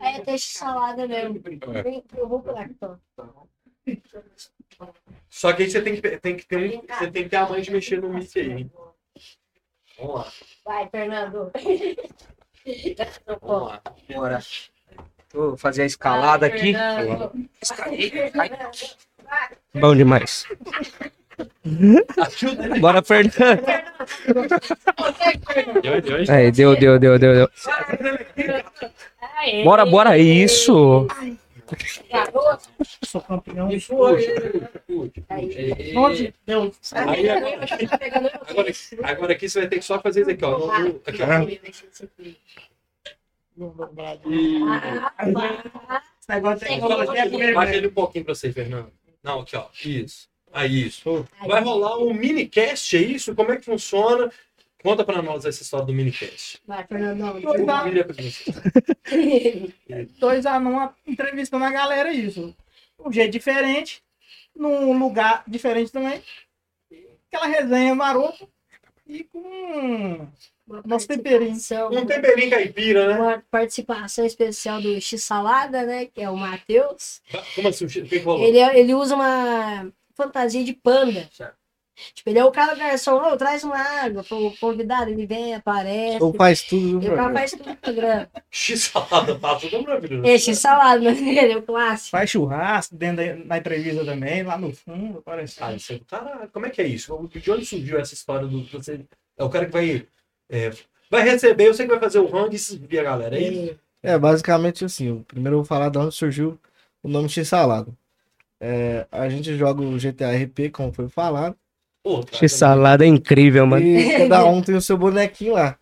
É, deixa salada mesmo. Eu vou então. Só que aí você tem que, tem que ter um. Você tem que ter a mãe de mexer no mic aí, hein? Vamos lá, Vai, Fernando. vamos lá. Bora. Vou fazer a escalada aqui. Fernando. Bom demais. Ajuda Bora, Fernando. Deu, deu, Aí, deu, deu, deu, deu, deu. Bora, bora. Isso. Garoto. Sou campeão. Aí. Onde? Deus. Aí, agora, agora, agora aqui você vai ter que só fazer isso aqui, ó. No- aqui, ó. Esse negócio Baixa ele um pouquinho pra você, Fernando. Não, aqui, ó. Isso. Aí, isso. Vai rolar um minicast, é isso? Como é que funciona? Conta pra nós essa história do minicast. Vai, Fernandão. Vira pra você. dois anãos entrevistando a galera, isso. Um jeito diferente, num lugar diferente também. Aquela resenha marota e com nosso temperinho. Um temperinho caipira, né? Uma participação especial do X-Salada, né? Que é o Matheus. Como assim? O que que rolou? Ele, é- ele usa uma fantasia de panda. Certo. Tipo, ele é o cara garçom, ô, traz uma água pro convidado, ele vem, aparece. Ou faz tudo no Ele o cara programa. faz tudo no programa. X-salada, tá tudo maravilhoso. É, X-Salada, né? Ele é o clássico. Faz churrasco dentro da, na entrevista também, lá no fundo, aparece. Ah, isso é do caralho. Como é que é isso? De onde surgiu essa história do. Você, é o cara que vai. é, vai receber, eu sei que vai fazer o ranking e subir a galera. É isso? É, basicamente assim. o- Primeiro eu vou falar de onde surgiu o nome X-Salada. É, a gente joga o GTA RP, como foi falado. Que salada é incrível, mano. E cada um tem o seu bonequinho lá.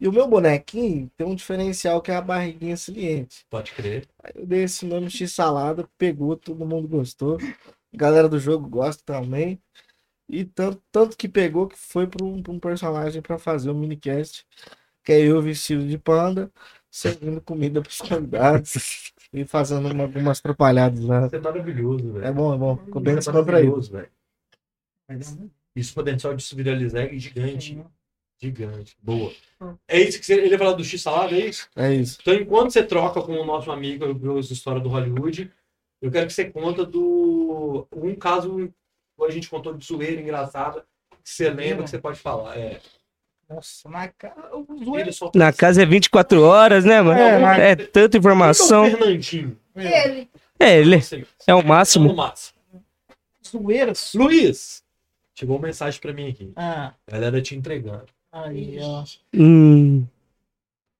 E o meu bonequinho tem um diferencial que é a barriguinha saliente. Pode crer. Aí eu dei esse nome X-Salada, pegou, todo mundo gostou. A galera do jogo gosta também. E tanto, tanto que pegou que foi para um, pra um personagem para fazer o minicast. Que é eu vestido de panda, servindo comida para os convidados e fazendo uma- algumas atrapalhadas lá. Isso é maravilhoso, velho. É bom, é bom. Ficou bem Isso é descontraído. maravilhoso, velho. Isso potencial de se viralizar é gigante. Gigante. Boa. É isso que você, ele ia falar do X-Salada, é isso? É isso. Então, enquanto você troca com o nosso amigo a história do Hollywood, eu quero que você conta do um caso que a gente contou de zoeira engraçada, que você lembra que você pode falar. É, Nossa, na o ele zoeiro- só Na casa é 24 horas, né, mano? É, mas- É tanta informação. Então, Fernandinho. Ele. É, ele Assim, é o máximo. máximo. Zoeiras. Luiz, chegou uma mensagem pra mim aqui. Ah, A galera te entregando. aí, ó. Hum,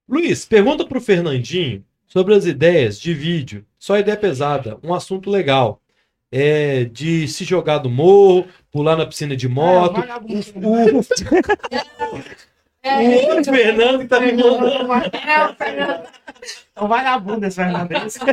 Luiz, pergunta pro Fernandinho sobre as ideias de vídeo. Só ideia pesada, um assunto legal. É de se jogar do morro, pular na piscina de moto. É, vagabundo. O, o outro Fernando que tá me mandando. É, o Fernando. É um vagabundo esse Fernandes.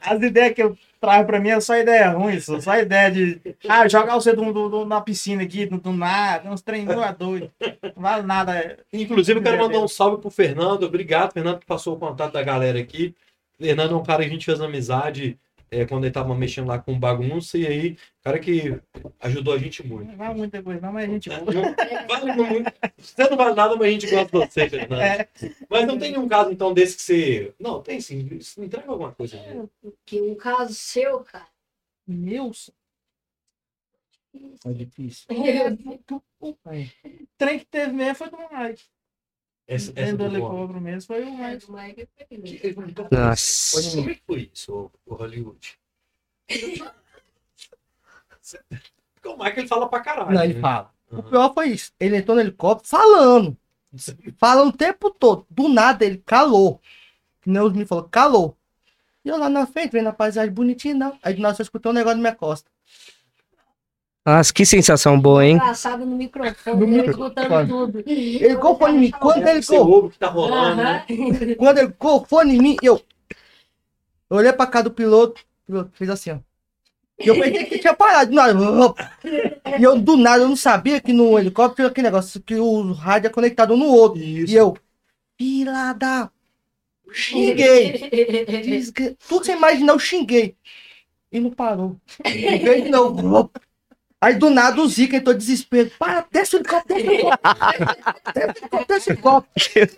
As ideias que eu trago pra mim é só ideia ruim, só, só ideia de. Ah, jogar você do, do- do- na piscina aqui, do, do nada, uns treinos é doido. Não vale nada. Inclusive, eu quero mandar um salve pro Fernando. Obrigado, Fernando, que passou o contato da galera aqui. Fernando é um cara que a gente fez amizade é, quando ele tava mexendo lá com bagunça. E aí, cara que ajudou a gente muito. Não vai muita coisa, não, mas a gente. Não vale muito. Você não vale nada, mas a gente gosta de você, Fernando. É. Mas não tem nenhum caso, então, desse que você. Não, tem sim. Entrega alguma coisa. né? Que um caso seu, cara. Meus. É difícil. Aí. O trem que teve mesmo foi do Mike. Essa, essa Bob. helicóptero mesmo foi o mais. Nossa. Como é que foi isso, o- o Hollywood? Porque o Michael ele fala pra caralho. Não, ele né? fala. O Uhum. pior foi isso. Ele entrou no helicóptero falando. Falando o tempo todo. Do nada ele calou. Que nem os me falou, calou. E eu lá na frente, vendo a paisagem bonitinha, não. Aí de nós eu escutei um negócio na minha costa. Nossa, que sensação boa, hein? Engraçado no microfone, No ele microfone. escutando tudo. Ele colocou fone em mim. Quando ele colocou, tá rolando, né? Quando ele colocou fone em mim, eu. Eu olhei pra cá do piloto. O piloto fez assim, ó. E eu pensei que tinha parado. do nada. E eu, do nada, eu não sabia que no helicóptero tinha aquele negócio que o rádio é conectado um no outro. Isso. E eu, fila da. Xinguei. Desgra- Tudo sem imaginar, eu xinguei. E não parou. Xinguei de novo. Aí do nada o Zica entrou desespero. Para, desce o helicóptero, desce o helicóptero. Desce o helicóptero.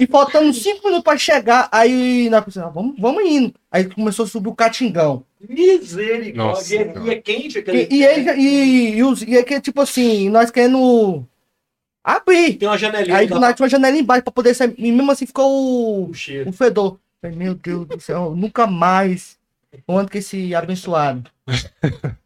E faltando cinco minutos pra chegar, aí nós pensamos, ah, vamos, vamos indo. Aí começou a subir o catingão. Misericórdia. Nossa, E é- e é quente aquele. E, e, e, e, e é que, tipo assim, nós querendo abrir. Tem uma janelinha Aí da- nós tinha uma janela embaixo pra poder sair. E mesmo assim ficou o, o cheiro. o fedor. Falei, meu Deus do céu, nunca mais. Onde que esse abençoado?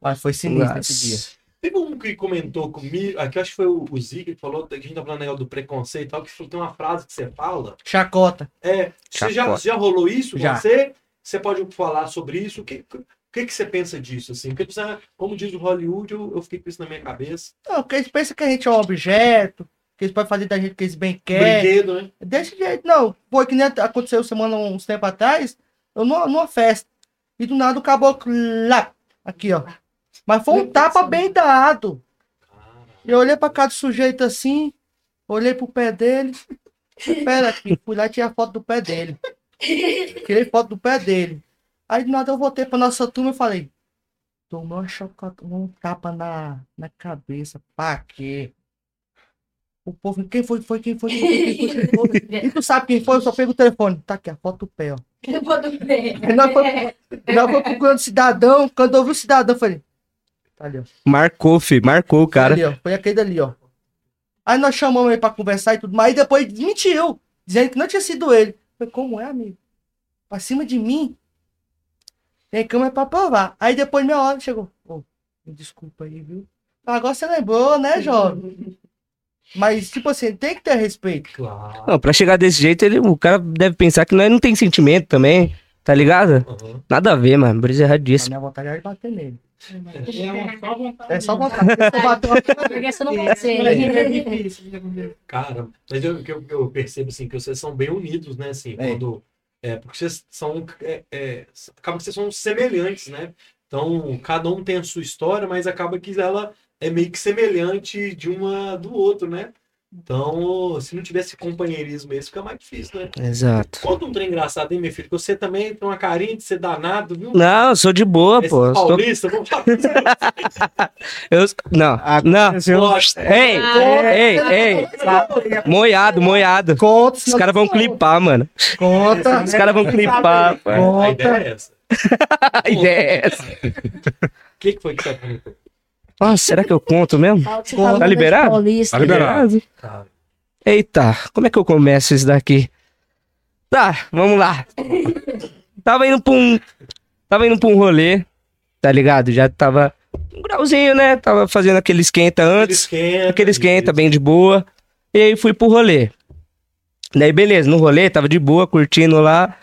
Mas foi sinistro esse dia. Nossa. Teve um que comentou comigo, aqui eu acho que foi o, o Zig que falou, que a gente tá falando negócio do preconceito e tal, que falou- tem uma frase que você fala. Chacota. É, você já, Chacota. já rolou isso? Já. Você, você pode falar sobre isso? O que, que, que você pensa disso? Assim? Porque, precisa- como diz o Hollywood, eu, eu fiquei com isso na minha cabeça. Não, porque eles pensam que a gente é um objeto, que eles podem fazer da gente o que eles bem querem. Brinquedo, né? Desse jeito, não. Foi que nem aconteceu semana, uns tempos atrás, eu numa, numa festa. E do nada o caboclo lá, aqui, ó. Mas foi um tapa bem dado. Eu olhei pra cada sujeito assim, olhei pro pé dele. Espera aqui, fui lá e tirei a foto do pé dele. Tirei foto do pé dele. Aí do nada eu voltei pra nossa turma e falei: Tomou um tapa na, na cabeça. Pra quê? O povo, quem foi? Foi quem foi? Quem foi? Quem foi? Quem foi? E tu sabe quem foi? Eu só pego o telefone. Tá aqui, a foto do pé, ó. Eu vou do pé. Nós foi procurando cidadão. Quando eu vi o cidadão, eu falei: Tá ali, ó. Marcou, fi, marcou o Foi cara. ali, ó. Foi aquele dali, ó. Aí nós chamamos ele pra conversar e tudo mais. Aí depois mentiu, dizendo que não tinha sido ele. Eu falei, como é, amigo? Pra cima de mim? Tem câmera pra provar. Aí depois minha hora chegou. Ô, me desculpa aí, viu? Agora você lembrou, né, jovem? Mas, tipo assim, tem que ter respeito. Claro. Não, pra chegar desse jeito, ele, o cara deve pensar que nós não tem sentimento também. Tá ligado? Aham. Nada a ver, mano. Brisa A erradíssimo. minha vontade era de bater nele. É só vontade. É só vontade. uma você não. É difícil. né? Cara, mas eu, que eu, eu percebo assim, que vocês são bem unidos, né? Assim, É. quando. É, porque vocês são. É, é, acaba que vocês são semelhantes, né? Então, cada um tem a sua história, mas acaba que ela é meio que semelhante de uma do outro, né? Então, se não tivesse companheirismo esse, fica mais difícil, né? Exato. Conta um trem engraçado, hein, meu filho? Que você também tem uma carinha de ser danado, viu? Não, eu sou de boa, Esse pô. Paulista, vamos falar. eu- Não, não. Nossa, Ei, ei, ei. Moiado, moiado. Conta, Os caras vão clipar, mano. conta. Os caras vão clipar. pai. a ideia é essa. A ideia é essa. O que, que foi que você comentou? Nossa, será que eu conto mesmo? Falou Tá das liberado? paulistas. Tá liberado. Cara, Eita, como é que eu começo isso daqui? Tá, vamos lá. Tava indo pra um. Tava indo pra um rolê, tá ligado? Já tava um grauzinho, né? Tava fazendo aquele esquenta aquele antes. esquenta. Aquele esquenta bem de boa. E aí fui pro rolê. Daí, beleza, no rolê, tava de boa, curtindo lá.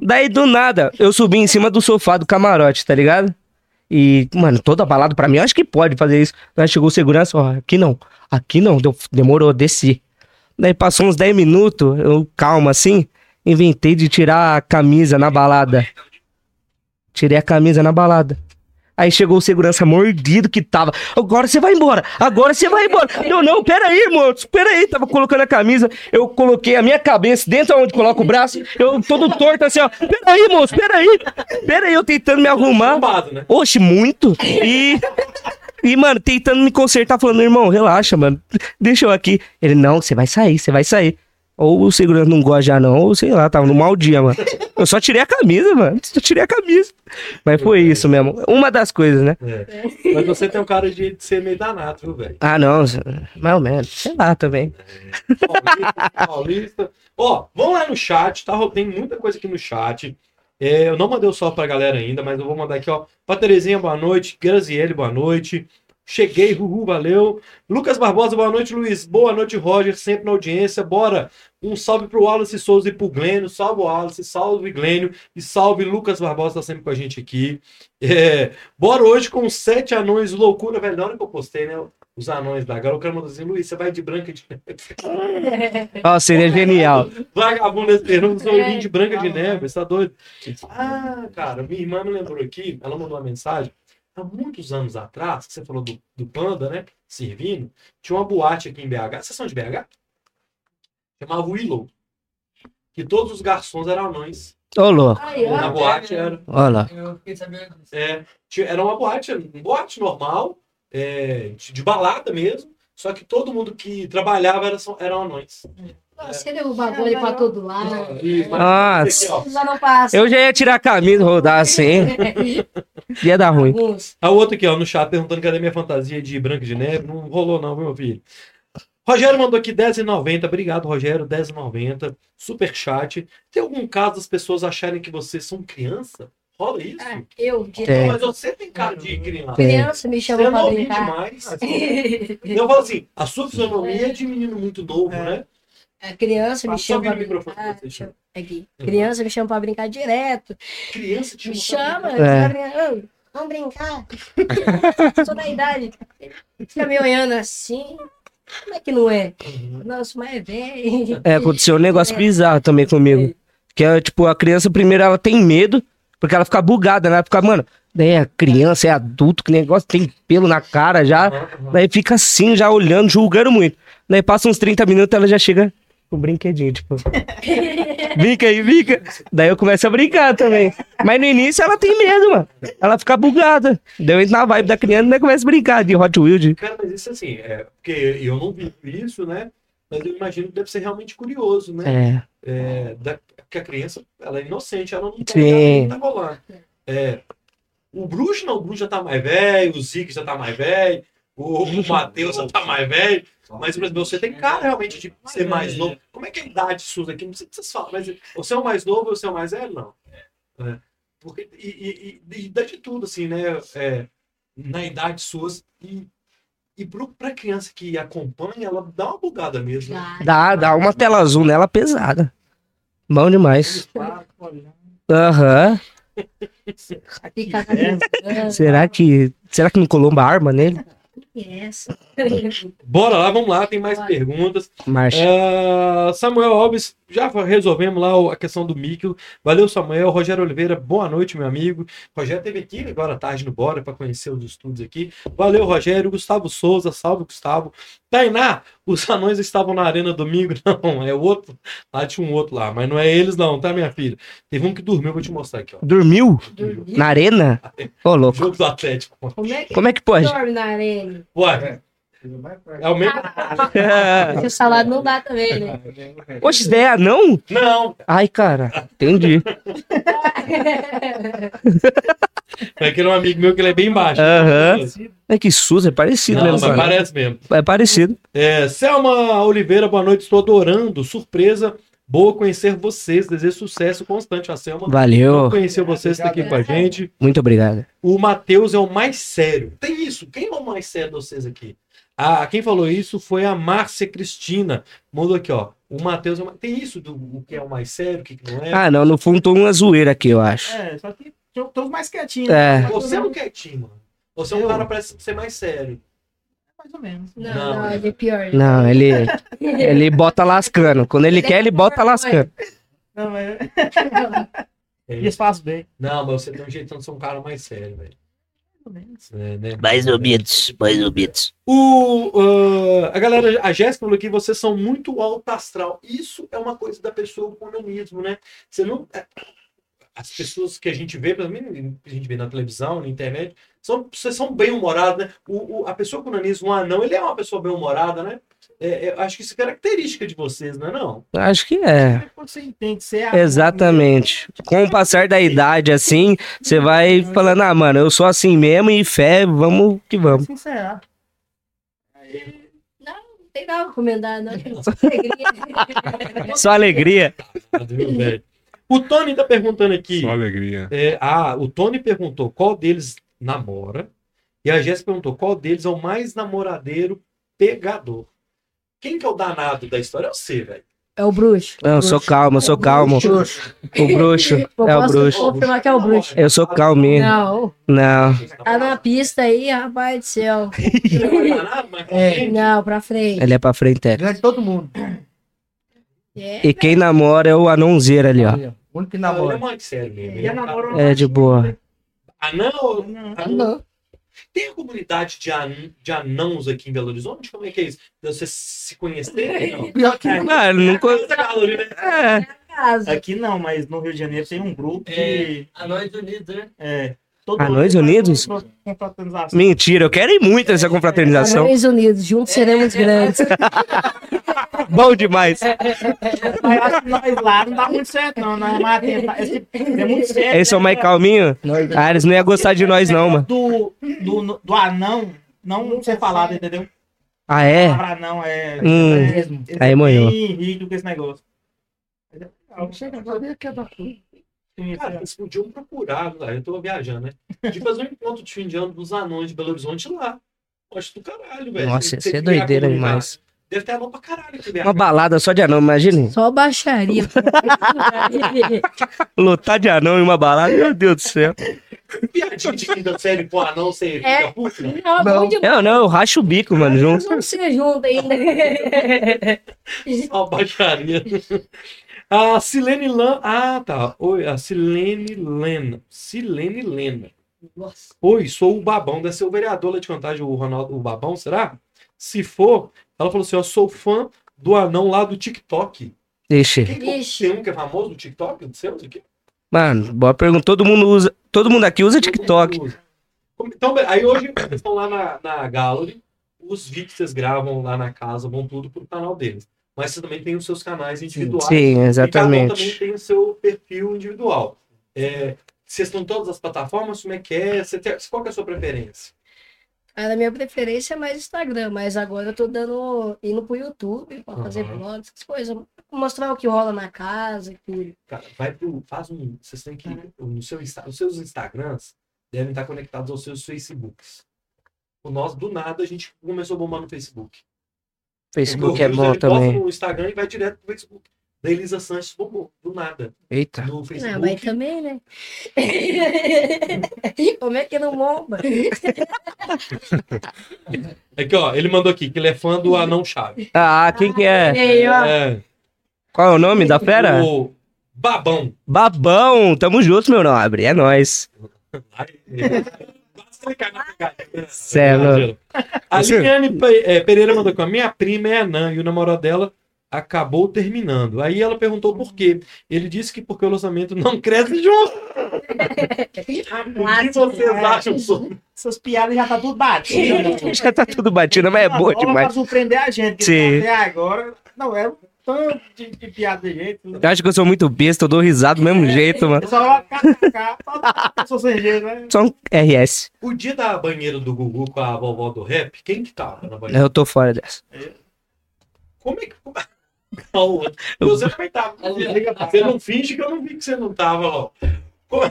Daí, do nada, eu subi em cima do sofá do camarote, tá ligado? E, mano, toda balada pra mim, eu acho que pode fazer isso. Daí chegou o segurança, ó, aqui não, aqui não, deu- demorou, desci. Daí passou uns 10 minutos, eu calma assim, inventei de tirar a camisa na balada. Tirei a camisa na balada. Aí chegou o segurança mordido que tava. Agora você vai embora! Agora você vai embora! Não, não, peraí, moço, peraí. Tava colocando a camisa, eu coloquei a minha cabeça dentro onde coloca o braço, eu todo torto assim, ó. Peraí, moço, peraí! Peraí, eu tentando me arrumar. Né? Oxe, muito. E. E, mano, tentando me consertar, falando, irmão, relaxa, mano. Deixa eu aqui. Ele, não, você vai sair, você vai sair. Ou o segurança não gosta já, não, ou sei lá, tava no mau dia, mano. Eu só tirei a camisa, mano. Só tirei a camisa. Mas foi isso mesmo. Uma das coisas, né? É. Mas você tem um cara de, de ser meio danado, viu, velho? Ah, não. Mais ou menos. Sei lá também. Paulista, paulista. Ó, vamos lá no chat, tá? Tem muita coisa aqui no chat. É, eu não mandei o salve pra galera ainda, mas eu vou mandar aqui, ó. Pra Terezinha, boa noite. Graziele, boa noite. Cheguei, Ruhu, valeu. Lucas Barbosa, boa noite, Luiz. Boa noite, Roger, sempre na audiência. Bora. Um salve pro Wallace Souza e pro Glênio. Salve, Wallace, salve, Glênio. E salve, Lucas Barbosa, tá sempre com a gente aqui. É, bora hoje com sete anões, loucura, velho. Na hora que eu postei, né? Os anões da galera, o cara mandou assim, Luiz, você vai de branca de Ó, seria genial. Vagabundo esperando os olhinhos de branca de neve, você tá doido? Ah, cara, minha irmã me lembrou aqui, ela mandou uma mensagem. Há muitos anos atrás, que você falou do, do Panda, né? Servindo, tinha uma boate aqui em BH. Vocês são de BH? Chamava Willow. Que todos os garçons eram anões. Ô, louco. Na boate era. Olha lá. Eu fiquei sabendo disso. É, tinha- era uma boate, um boate normal, é, de, de balada mesmo. Só que todo mundo que trabalhava era, eram anões. Você o bagulho pra todo lado. E, Nossa. passa. Eu já ia tirar a camisa, rodar assim. Ia dar ruim. A outra aqui, ó, no chat, perguntando cadê minha fantasia de Branca de Neve. Não rolou não, viu, meu filho? Rogério mandou aqui R$10,90. Obrigado, Rogério. R$10,90. Super chat. Tem algum caso das pessoas acharem que vocês são criança? Rola isso? Ah, eu, de. Mas você tem cara de criança. Tem. criança, me Você é chama pra brincar. demais. Eu falo assim, a sua fisionomia é de menino muito novo, né? A criança me chama pra vira o microfone brincar. Aqui. Uhum. Criança me chama pra brincar direto. Criança te Me chama. É. pra brincar. Ô, Vamos brincar. Sou da idade. Fica me olhando assim. Como é que não é? Uhum. Nossa, mas é velho. É, aconteceu um negócio bizarro também comigo. Que é, tipo, a criança primeiro ela tem medo, porque ela fica bugada, né? Fica, mano, daí é criança, é adulto, que negócio tem pelo na cara já. Daí fica assim, já olhando, julgando muito. Daí passa uns 30 minutos, ela já chega com o brinquedinho, tipo. Brinca aí, brinca. Daí eu começo a brincar também. Mas no início ela tem medo, mano. Ela fica bugada. Daí eu entro na vibe da criança e começa a brincar de Hot Wheels. de- Cara, mas isso assim, é, porque eu não vi isso, né? Mas eu imagino que deve ser realmente curioso, né? É. É, da, porque a criança, ela é inocente, ela não tá ligada no que tá rolando. É, o bruxo não, o bruxo já tá mais velho, o Zeke já tá mais velho, o, o Matheus já tá mais velho, mas por exemplo, você tem cara realmente de ser mais novo. Como é que é a idade sua aqui? Não sei o que vocês falam, mas você é o mais novo ou você é o mais velho? Não. É, porque, e, e, e, e dá de tudo, assim, né? É, na idade suas. E, e pro, pra criança que acompanha, ela dá uma bugada mesmo. né? Dá, dá uma tela azul nela pesada. Bom demais. Aham. Cabeçando. Será que. Será que não colou uma arma nele? Essa. Bora lá, vamos lá, tem mais Bora. perguntas. Ah, Samuel Alves, já resolvemos lá a questão do Mikkel. Valeu, Samuel. Rogério Oliveira, boa noite, meu amigo. Rogério teve aqui agora à tarde no Bora para conhecer os estudos aqui. Valeu, Rogério. Gustavo Souza, salve, Gustavo. Tainá, os anões estavam na arena domingo. Não, é o outro. Lá tinha um outro lá, mas não é eles, não, tá, minha filha? Teve um que dormiu, vou te mostrar aqui, ó. Dormiu? Dormir? Na arena? Ô, louco. Jogo do Atlético. Como é que Como é que pode? dorme na arena? Ué, é o mesmo. Porque o salário não dá também, né? Oxe, ideia é não? Não, Ai, cara. Entendi. é que era um amigo meu que ele é bem baixo. É que SUS é parecido Não, mesmo. mas parece mesmo. É parecido. É, Selma Oliveira, boa noite. Estou adorando. Surpresa. Boa conhecer vocês. Desejo sucesso constante. A Selma Valeu. conheceu vocês, está aqui com a gente. Muito obrigado. O Matheus é o mais sério. Tem isso. Quem é o mais sério de vocês aqui? Ah, quem falou isso foi a Márcia Cristina. Mandou aqui, ó. O Matheus é. Tem isso do o que é o mais sério, o que que não é. Ah, não. No fundo, tô uma zoeira aqui, eu acho. É, só que estamos mais quietinhos. É. né? Você é um quietinho, mano. Você é um cara parece ser mais sério. Mais ou menos. Não, Não, não, é. ele é pior. Não, ele, ele bota lascando. Quando ele quer, ele bota lascando. Não, é... É. Isso faz bem. Não, mas você tem um jeitão de ser um cara mais sério, velho. É, né? Mais ou menos, mais ou menos. O, ah, a galera, a Jéssica falou que vocês são muito alto astral. Isso é uma coisa da pessoa com onanismo, né? Você não. é, As pessoas que a gente vê, pelo menos a gente vê na televisão, na internet, são, vocês são bem humorados, né? O, o- a pessoa com onanismo, um anão, ele é uma pessoa bem humorada, né? É, é, acho que isso é característica de vocês, não é não? Acho que é. Quando você entende, você é Exatamente. Com o passar da idade, assim, você vai falando, ah, mano, eu sou assim mesmo e fé, vamos que vamos. Sincerar. Não tem nada pra recomendar, não. Só alegria. Só alegria. O Tony tá perguntando aqui. Só alegria. É, ah, o Tony perguntou qual deles namora. E a Jéssica perguntou qual deles é o mais namoradeiro pegador. Quem que é o danado da história? Eu sei, velho. É o bruxo. Não, eu sou calmo, eu sou calmo. O bruxo. Eu É o bruxo. confirmar que é o bruxo. Eu sou calminho. Não, Não. tá na pista aí, rapaz do céu. Você não é É. Não, pra frente. Ele é pra frente. é. Grande todo mundo. É, E quem namora é o anãozinho ali, ó. O único que é namora. a namoro É de boa. Anão? Não. anão? Tem a comunidade de, an... de anãos aqui em Belo Horizonte? Como é que é isso? De Vocês se conhecerem? Não. Pior que Ah, ele nunca. Essa galera, né? É. casa. Aqui não, mas no Rio de Janeiro tem um grupo É, de. Anões Unidos, né? É, todo Anões Unidos? confraternização. Mentira, eu quero ir muito nessa confraternização. Anões Unidos, juntos seremos grandes. Bom demais. Mas eu acho que nós lá não dá muito certo, não. Nós vamos tentar. Esse- É muito sério. Eles são mais calminhos? Ah, eles não iam gostar de nós, não, mano. Do, do, do anão, não ser falado, entendeu? Ah, A é? palavra anão é. Hum. é- mesmo. eles Aí, bem rígido com esse negócio. Chega agora que é da Sim, Cara, sim. vocês podiam procurar, lá, eu tô viajando, né? De fazer um encontro de fim de ano dos anões de Belo Horizonte lá. Acho do caralho, velho. Nossa, Você- isso é doideira demais. Deve ter anão pra caralho aqui, BH. Uma balada só de anão, imagine. Só baixaria. Lotar de anão em uma balada, meu Deus do céu. Piadinha de quinta série com anão, você É. fica puto, né? Não, bom demais. Eu não, eu racho o bico, mano, junto. vamos ser juntos ainda. Só baixaria. A Silene Lan. Ah, tá. Oi, a Silene Lena. Silene Lena. Nossa. Oi, sou o Babão. Deve ser o vereador lá de Contagem, o Ronaldo, o Babão, será? Se for, ela falou assim: Eu sou fã do anão lá do TikTok. Ixi. Quem que é- Ixi. tem um que é famoso do TikTok? Do seus aqui? Mano, boa pergunta. Todo mundo usa. Todo mundo aqui usa TikTok. Então, aí hoje eles estão lá na, na Gallery, os vídeos que vocês gravam lá na casa vão tudo pro canal deles. Mas você também tem os seus canais individuais. Sim, E cada um também exatamente. tem o seu perfil individual. É, vocês estão em todas as plataformas? Como é que é? Você tem- qual que é a sua preferência? A minha preferência é mais Instagram, mas agora eu tô dando. indo pro YouTube pra fazer vlogs, essas coisas. Mostrar o que rola na casa e tudo. Cara, vai pro. Faz um. Vocês têm que. No seu, os seus Instagrams devem estar conectados aos seus Facebooks. O nosso, do nada, a gente começou a bombar no Facebook. Facebook O é bom também. no Instagram e vai direto pro Facebook. da Elisa Sanches bombou, do nada. Eita. No Não, Facebook. mas também, né? Como é que não bomba? Aqui, ó, ele mandou aqui que ele é fã do Anão Chave. Ah, quem que é? Ó. É, Qual é o nome da fera? o Babão. Babão, tamo junto, meu nobre. É nóis. Cê é louco. A Pe- eh, Pereira mandou aqui, ó, minha prima é anã e o namorado dela acabou terminando. Aí ela perguntou por quê. Ele disse que porque o lançamento não cresce junto. O que vocês acham sobre Essas piadas já tá tudo batido. Já tá tudo batido, mas é boa Pra demais. surpreender a gente. Sim. Até agora. Não, é um tanto de, de piada de jeito. Eu acho que eu sou muito besta, eu dou risada do mesmo jeito, mano. Só kkk, só sou sem jeito, né? Só um RS. O dia da banheira do Gugu com a vovó do rap, quem que tava na banheira? Eu tô fora dessa. Como é que. Não, você também tava. Você não finge que eu não vi que você não tava, ó. Como,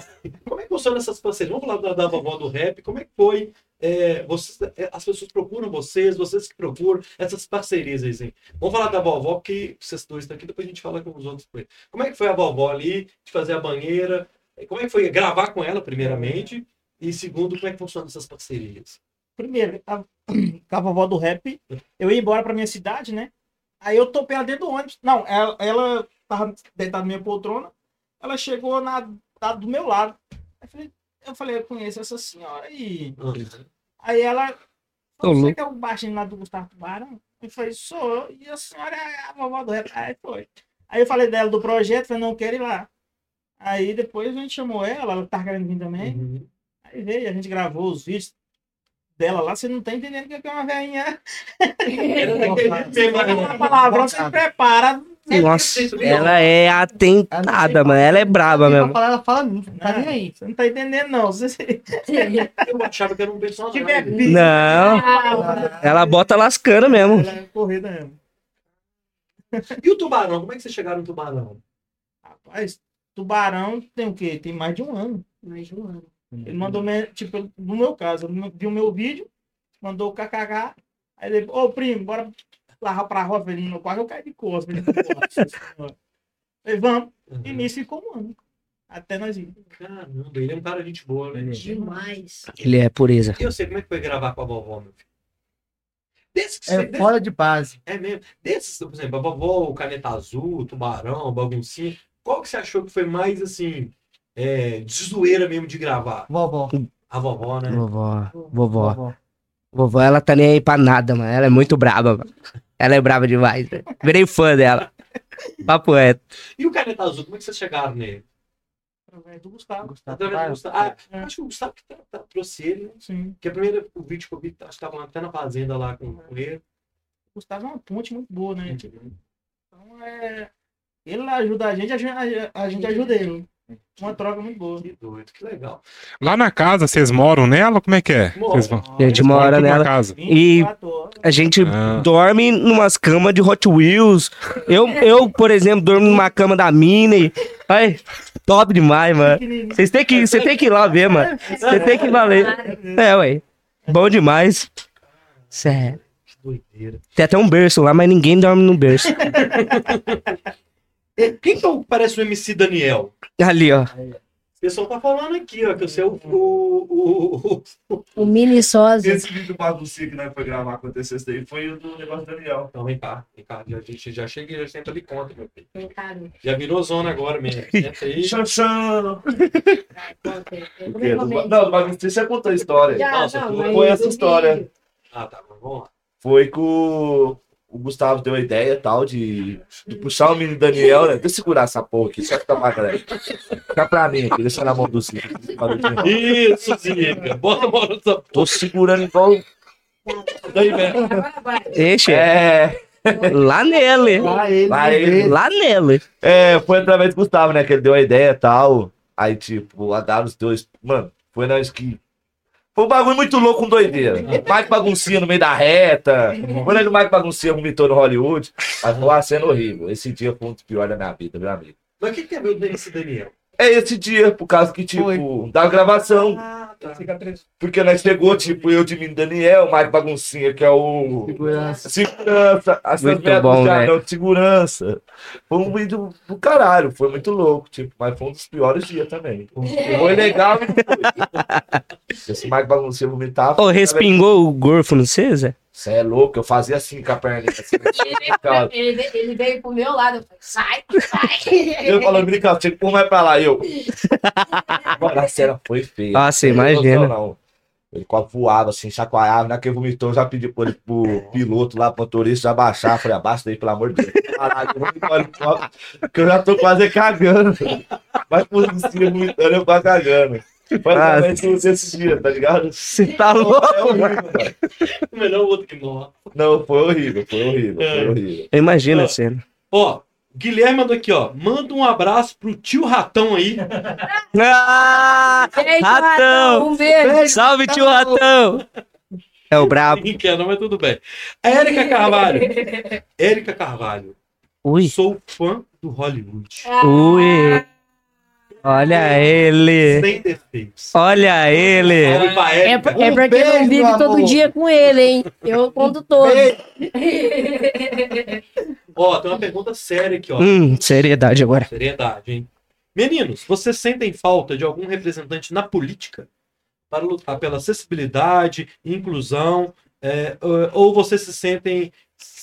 como é que funciona essas parcerias? Vamos falar da, da vovó do rap. Como é que foi? É, vocês, é, as pessoas procuram vocês, vocês que procuram essas parcerias aí. sim. Vamos falar da vovó, que vocês dois estão aqui, depois a gente fala com os outros. Como é que foi a vovó ali, de fazer a banheira? Como é que foi gravar com ela, primeiramente? E segundo, como é que funcionam essas parcerias? Primeiro, a, com a vovó do rap, eu ia embora pra minha cidade, né? Aí eu topei ela dentro do ônibus. Não, ela, ela tava deitada na minha poltrona. Ela chegou na, tá do meu lado. Aí eu falei, eu falei, eu conheço essa senhora aí. Aí ela. Você que é o baixinho lá do Gustavo Tubarão? Eu falei, sou. E a senhora é a vovó do rap. Aí foi. Aí eu falei dela do projeto, falei, não quero ir lá. Aí depois a gente chamou ela, ela tava querendo vir também. Uhum. Aí veio, a gente gravou os vídeos dela lá, você não tá entendendo o que é uma velhinha. Uma palavrão, você prepara. Nossa, ela é atentada, mano. Ela é braba Ela mesmo. fala, ela fala, não tá nem aí. Você não tá entendendo, não. Você, Eu achava que era um personagem. Não, ela bota lascando mesmo. ela é corrida mesmo. E o tubarão? Como é que vocês chegaram no tubarão? Rapaz, tubarão tem o quê? Tem mais de um ano. Mais de um ano. Ele mandou, tipo, no meu caso, ele viu meu vídeo, mandou o kkk. Aí ele, ô primo, bora lá pra roça, ele no quarto, eu caí de costas. Falei, vamos. E nisso ficou um ano. Até nós ir. Caramba, ele é um cara de gente boa, né? Demais. Ele é pureza. E eu sei como é que foi gravar com a vovó, meu filho. Desses que você- É fora de base. é mesmo. Desses, por exemplo, a vovó, o Caneta Azul, o Tubarão, o Baguncinha. Qual que você achou que foi mais, assim, é, de zoeira mesmo de gravar? Vovó. A vovó, né? Vovó, vovó. Vovó, ela tá nem aí pra nada, mano. Ela é muito braba, mano. Ela é braba demais, velho. Virei fã dela. Papo reto. E o Caneta Azul, como é que vocês chegaram nele? Através do Gustavo. Gustavo Através do. Gustavo. Ah, eu acho que o Gustavo que tá- tá- trouxe ele, né? Sim. Que a primeira, o vídeo que eu vi, acho que tava até na fazenda lá com, com ele. O Gustavo é uma ponte muito boa, né? Então é. Ele ajuda a gente, a gente, a gente ajuda ele. Uma troca muito boa. Que doido, que legal. Lá na casa, vocês moram nela? Como é que é? Vocês vão... A gente mora nela. casa. E 24 horas. a gente Ah. dorme numas camas de Hot Wheels. Eu, eu, por exemplo, dormo numa cama da Mini. Ai, top demais, mano. Vocês têm que, você tem que ir lá ver, mano. Você tem que ir lá ver. É, ué. Bom demais. Sério. Que doideira. Tem até um berço lá, mas ninguém dorme no berço. E Quem que é o- parece o MC Daniel? Ali, ó. O pessoal tá falando aqui, ó, que você é o. o, o, o... O mini sósia. Esse vídeo do baguncinho que nós foi gravar aconteceu isso daí foi o do negócio do Daniel. Não, vem cá, vem cá. Já, já, já cheguei, já senta ali conta, meu filho. Claro. Já virou zona agora mesmo. Senta aí. É que eu Não, do baguncinho você contou a história. Já, Nossa, não, foi- mas essa história. Ah, tá, mas vamos lá. Foi que o, Gustavo deu a ideia tal de, de puxar o menino Daniel, né? Deixa eu segurar essa porra aqui, só que tá galera. Fica pra mim aqui, deixa na mão do Zico. Isso, Zica. Bota a mão nessa Tô segurando igual. Daí, velho. Deixa. É, Lá nele. Lá ele, Lá ele. Lá nele. é, foi através do Gustavo, né? Que ele deu a ideia e tal. Aí, tipo, a W dois. Mano, foi nós que. Foi um bagulho muito louco com doideira. Mike baguncinha no meio da reta. Quando ele Mike baguncinha vomitou no Hollywood. Mas foi uma cena horrível. Esse dia foi um dos piores da minha vida, meu amigo. Mas o que tem a ver o Daniel? É esse dia, por causa que, tipo, Foi. da gravação. Ah, tá. Porque nós chegou, tipo, eu de mim, Daniel, o Mike Baguncinha, que é o. Segurança. Segurança, as Muito bom. Jardim de segurança. Foi um vídeo do caralho, foi muito louco, tipo, mas foi um dos piores dias também. Foi legal e. Esse Mike Baguncinha vomitava. Ô, respingou o gorfo no Zé? Você é louco, eu fazia assim com a perninha. Assim, Ficava- Ele, veio- ele veio pro meu lado, eu falei, sai, sai. eu falando, brincando, tinha que pôr mais pra lá, e eu. Agora a cena foi feia. Não tem imagina. não. Ele quase voava, assim, chacoalhava, na que ele vomitou, eu já pedi pro, ele- pro piloto lá, pro motorista, já baixar. Falei, abaixa daí, pelo amor de Deus. Caralho, eu embora, que eu já tô quase cagando. Mas por cima, vomitando, eu quase cagando. Foi Ah, exatamente esses dias, tá ligado? Você tá louco? É horrível, mano. Melhor o outro que morre. Não, foi horrível, foi horrível, É. foi horrível. Eu imagino Ó. a cena. Ó, Guilherme mandou aqui, ó. Manda um abraço pro tio Ratão aí. Ah, Beijo, Ratão! Um beijo. Salve, tio Ratão! É o brabo. Ninguém quer, não, mas tudo bem. Érica Carvalho. Érica Carvalho. Ui, Sou fã do Hollywood. ui. Olha ele. Sem defeitos. Olha ele. É, é porque beijo, não vive todo amor. dia com ele, hein? Eu conto todo. Ó, tem uma pergunta séria aqui, ó. Hum, seriedade agora. Seriedade, hein? Meninos, vocês sentem falta de algum representante na política para lutar pela acessibilidade, inclusão, é, ou ou vocês se sentem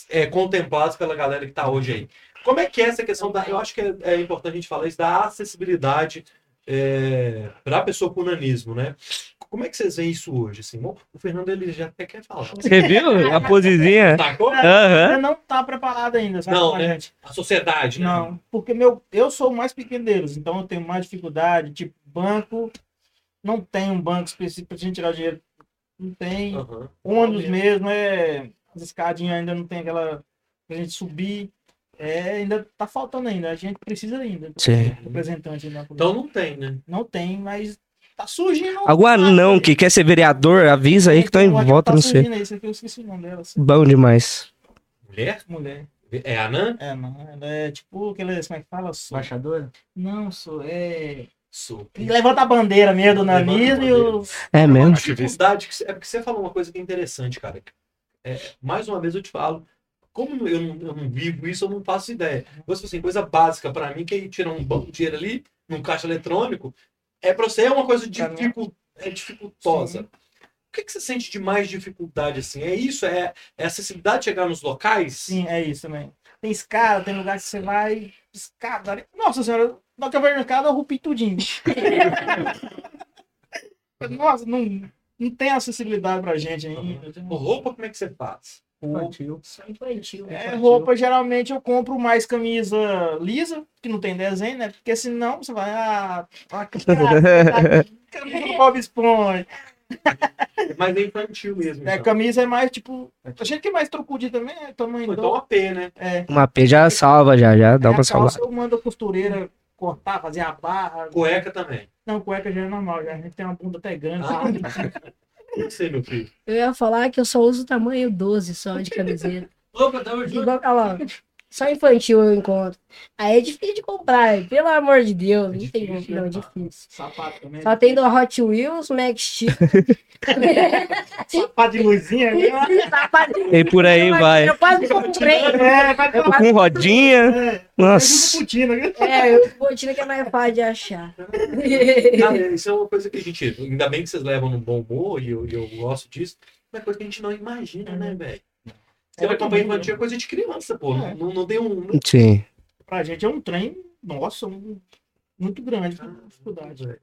é, contemplados pela galera que está hoje aí? Como é que é essa questão da. Eu acho que é, é importante a gente falar isso da acessibilidade para a pessoa com nanismo, né? Como é que vocês veem isso hoje? Assim? O Fernando ele já até quer falar. Você viu a posezinha? Sacou? Aham. Você não tá preparado ainda, sabe? Não, né? gente? A sociedade, né? Não, porque meu, eu sou o mais pequeno deles, então eu tenho mais dificuldade. Tipo, banco, não tem um banco específico pra gente tirar dinheiro. Não tem. Aham. ônibus mesmo, é. As escadinhas ainda não tem aquela. pra gente subir. É, ainda tá faltando ainda. A gente precisa ainda. Sim. Representante. Então não tem, né? Não tem, mas tá surgindo. Algum anão que quer ser vereador, avisa aí que tô em uma volta, tá não sei. aí, eu esqueci o nome dela. assim. Bom demais. Mulher? Mulher. É anã? É, não. Ela é tipo aquele. Como é que fala? Sou. Embaixadora? Não, sou. É. Sou. Levanta a bandeira mesmo do nanismo e o. É mesmo? Atividade, que- é porque você falou uma coisa que é interessante, cara. É, mais uma vez eu te falo, como eu não, eu não vivo isso, eu não faço ideia. Você assim, coisa básica pra mim, que é ir tirar um banco de dinheiro ali, num caixa eletrônico, é pra você é uma coisa Pra mim, dificu, é dificultosa. Sim. O que, que você sente de mais dificuldade assim? É isso? É, é acessibilidade de chegar nos locais? Sim, é isso também. Tem escada, tem lugar que você vai. Escada. Nossa senhora, na que eu rupi tudinho. Nossa, não, não tem acessibilidade pra gente ainda. Roupa, como é que você faz? Infantil. Só infantil. É, roupa, geralmente eu compro mais camisa lisa, que não tem desenho, né? Porque senão você vai. Ah, ah cara, camisa do Bob Esponja. Mas é infantil mesmo. É, então. camisa é mais tipo. A gente que é mais trocudinho também, é tamanho Então do. a P, né? É. Uma P já salva, já, já dá Aí uma a salvada. calça eu mando a costureira cortar, fazer a barra. Cueca também. Não, cueca já é normal, já. A gente tem uma bunda até grande. Ah, meu filho. Eu ia falar que eu só uso tamanho 12 só de camiseta. Opa, tamo junto. Igual aquela. Só infantil eu encontro. Aí é difícil de comprar, pelo amor de Deus. Não tem como, não, é difícil. Sapato também. Só tem do Hot Wheels, Max Steel. Sapato de luzinha. né? Sapatinho. E por aí vai. Eu quase comprei. É, vai ter Com rodinha. É, Nossa. putina, né? É, eu botina que é mais fácil de achar. Cara, isso é uma coisa que a gente. Ainda bem que vocês levam no bom humor e eu, eu gosto disso. É uma coisa que a gente não imagina, né, velho? Você vai comprar infantil é coisa de criança, pô. Não, não, não tem um. Sim. Pra gente é um trem, nossa, um- muito grande. Dificuldade.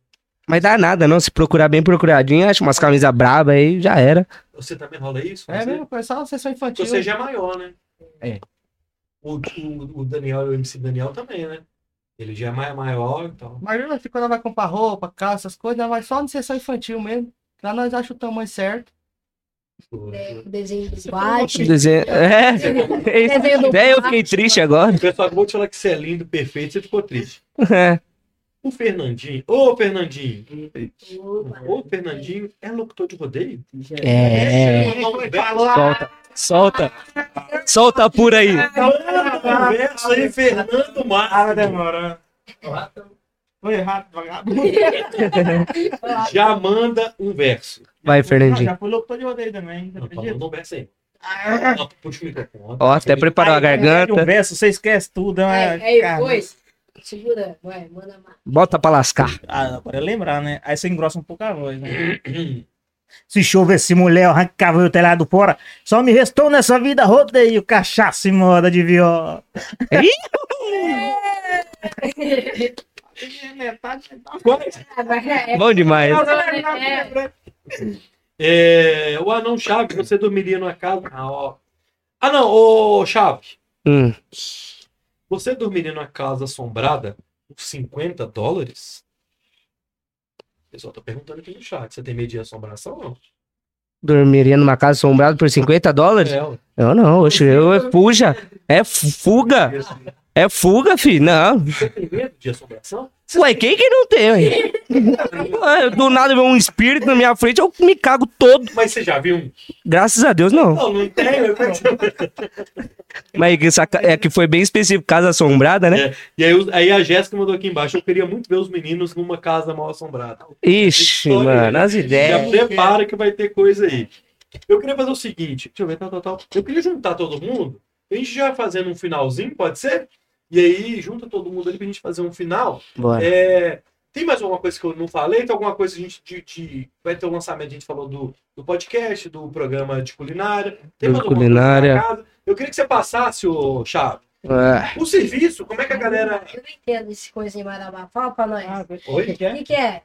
Mas dá nada, não. Se procurar bem procuradinho, acha umas camisas brabas aí, já era. Você também rola isso? É Você- mesmo, foi só sessão infantil. Você já é maior, né? É. O, o, o Daniel, o MC Daniel também, né? Ele já é maior e tal. Imagina se quando vai comprar roupa, calça, essas coisas, nós vai só de sessão infantil mesmo. Lá nós achamos o tamanho certo. É, o desenho do Bate. Desenho... É. Desenho do Até eu fiquei triste agora. O pessoal acabou de falar que você é lindo, perfeito, você ficou triste. É. O Fernandinho, ô Fernandinho, ô Fernandinho é locutor de rodeio? É. Solta. Solta. Solta por aí. Conversa aí, Fernando ah, Márcio. Tô errado, vagabundo. Já manda um verso. Vai, Não, Fernandinho. já fui locutor de rodeio também. Não, manda um verso aí. Não, puxa o microfone. Ó, até preparou a garganta. Um verso, você esquece tudo. É uma... Aí, aí, cara, pois. Segura, vai, manda mais. Bota pra lascar. Ah, agora é lembrar, né? Aí você engrossa um pouco a voz, né? Se chovesse mulher, eu arrancava o telhado fora. Só me restou nessa vida rodeio, cachaça e moda de viola. Bom demais. É, o anão Chave, você dormiria numa casa. Ah, ó. Ah, não, ô Chave. Hum. Você dormiria numa casa assombrada por 50 dólares? O pessoal tá perguntando aqui no chat. Você tem medo de assombração ou não? Dormiria numa casa assombrada por 50 dólares? É. Eu não, oxe, eu é fuja. É fuga. É fuga, filho. Não. Você tem medo de assombração? Ué, quem que não tem, ué? Ué, Do nada vem um espírito na minha frente, eu me cago todo. Mas você já viu um? Graças a Deus, não. Não, não tem. eu- Mas que essa ca- é que foi bem específico, casa assombrada, né? É, E aí, aí a Jéssica mandou aqui embaixo. Eu queria muito ver os meninos numa casa mal assombrada. Ixi, História, mano, as Já ideias. prepara que vai ter coisa aí. Eu queria fazer o seguinte, deixa eu ver, tal, tal, tal. Eu queria juntar todo mundo, a gente já fazendo um finalzinho, pode ser? E aí, junta todo mundo ali pra gente fazer um final. Bora. É, tem mais alguma coisa que eu não falei? Tem alguma coisa que a gente de, de- vai ter o lançamento, a gente falou do, do podcast, do programa de culinária. Tem mais alguma culinária. coisa? Eu queria que você passasse, o Chave. É. O serviço, como é que a galera. Eu não entendo esse coisa em Marabá. Fala pra nós. Oi? O que, que é?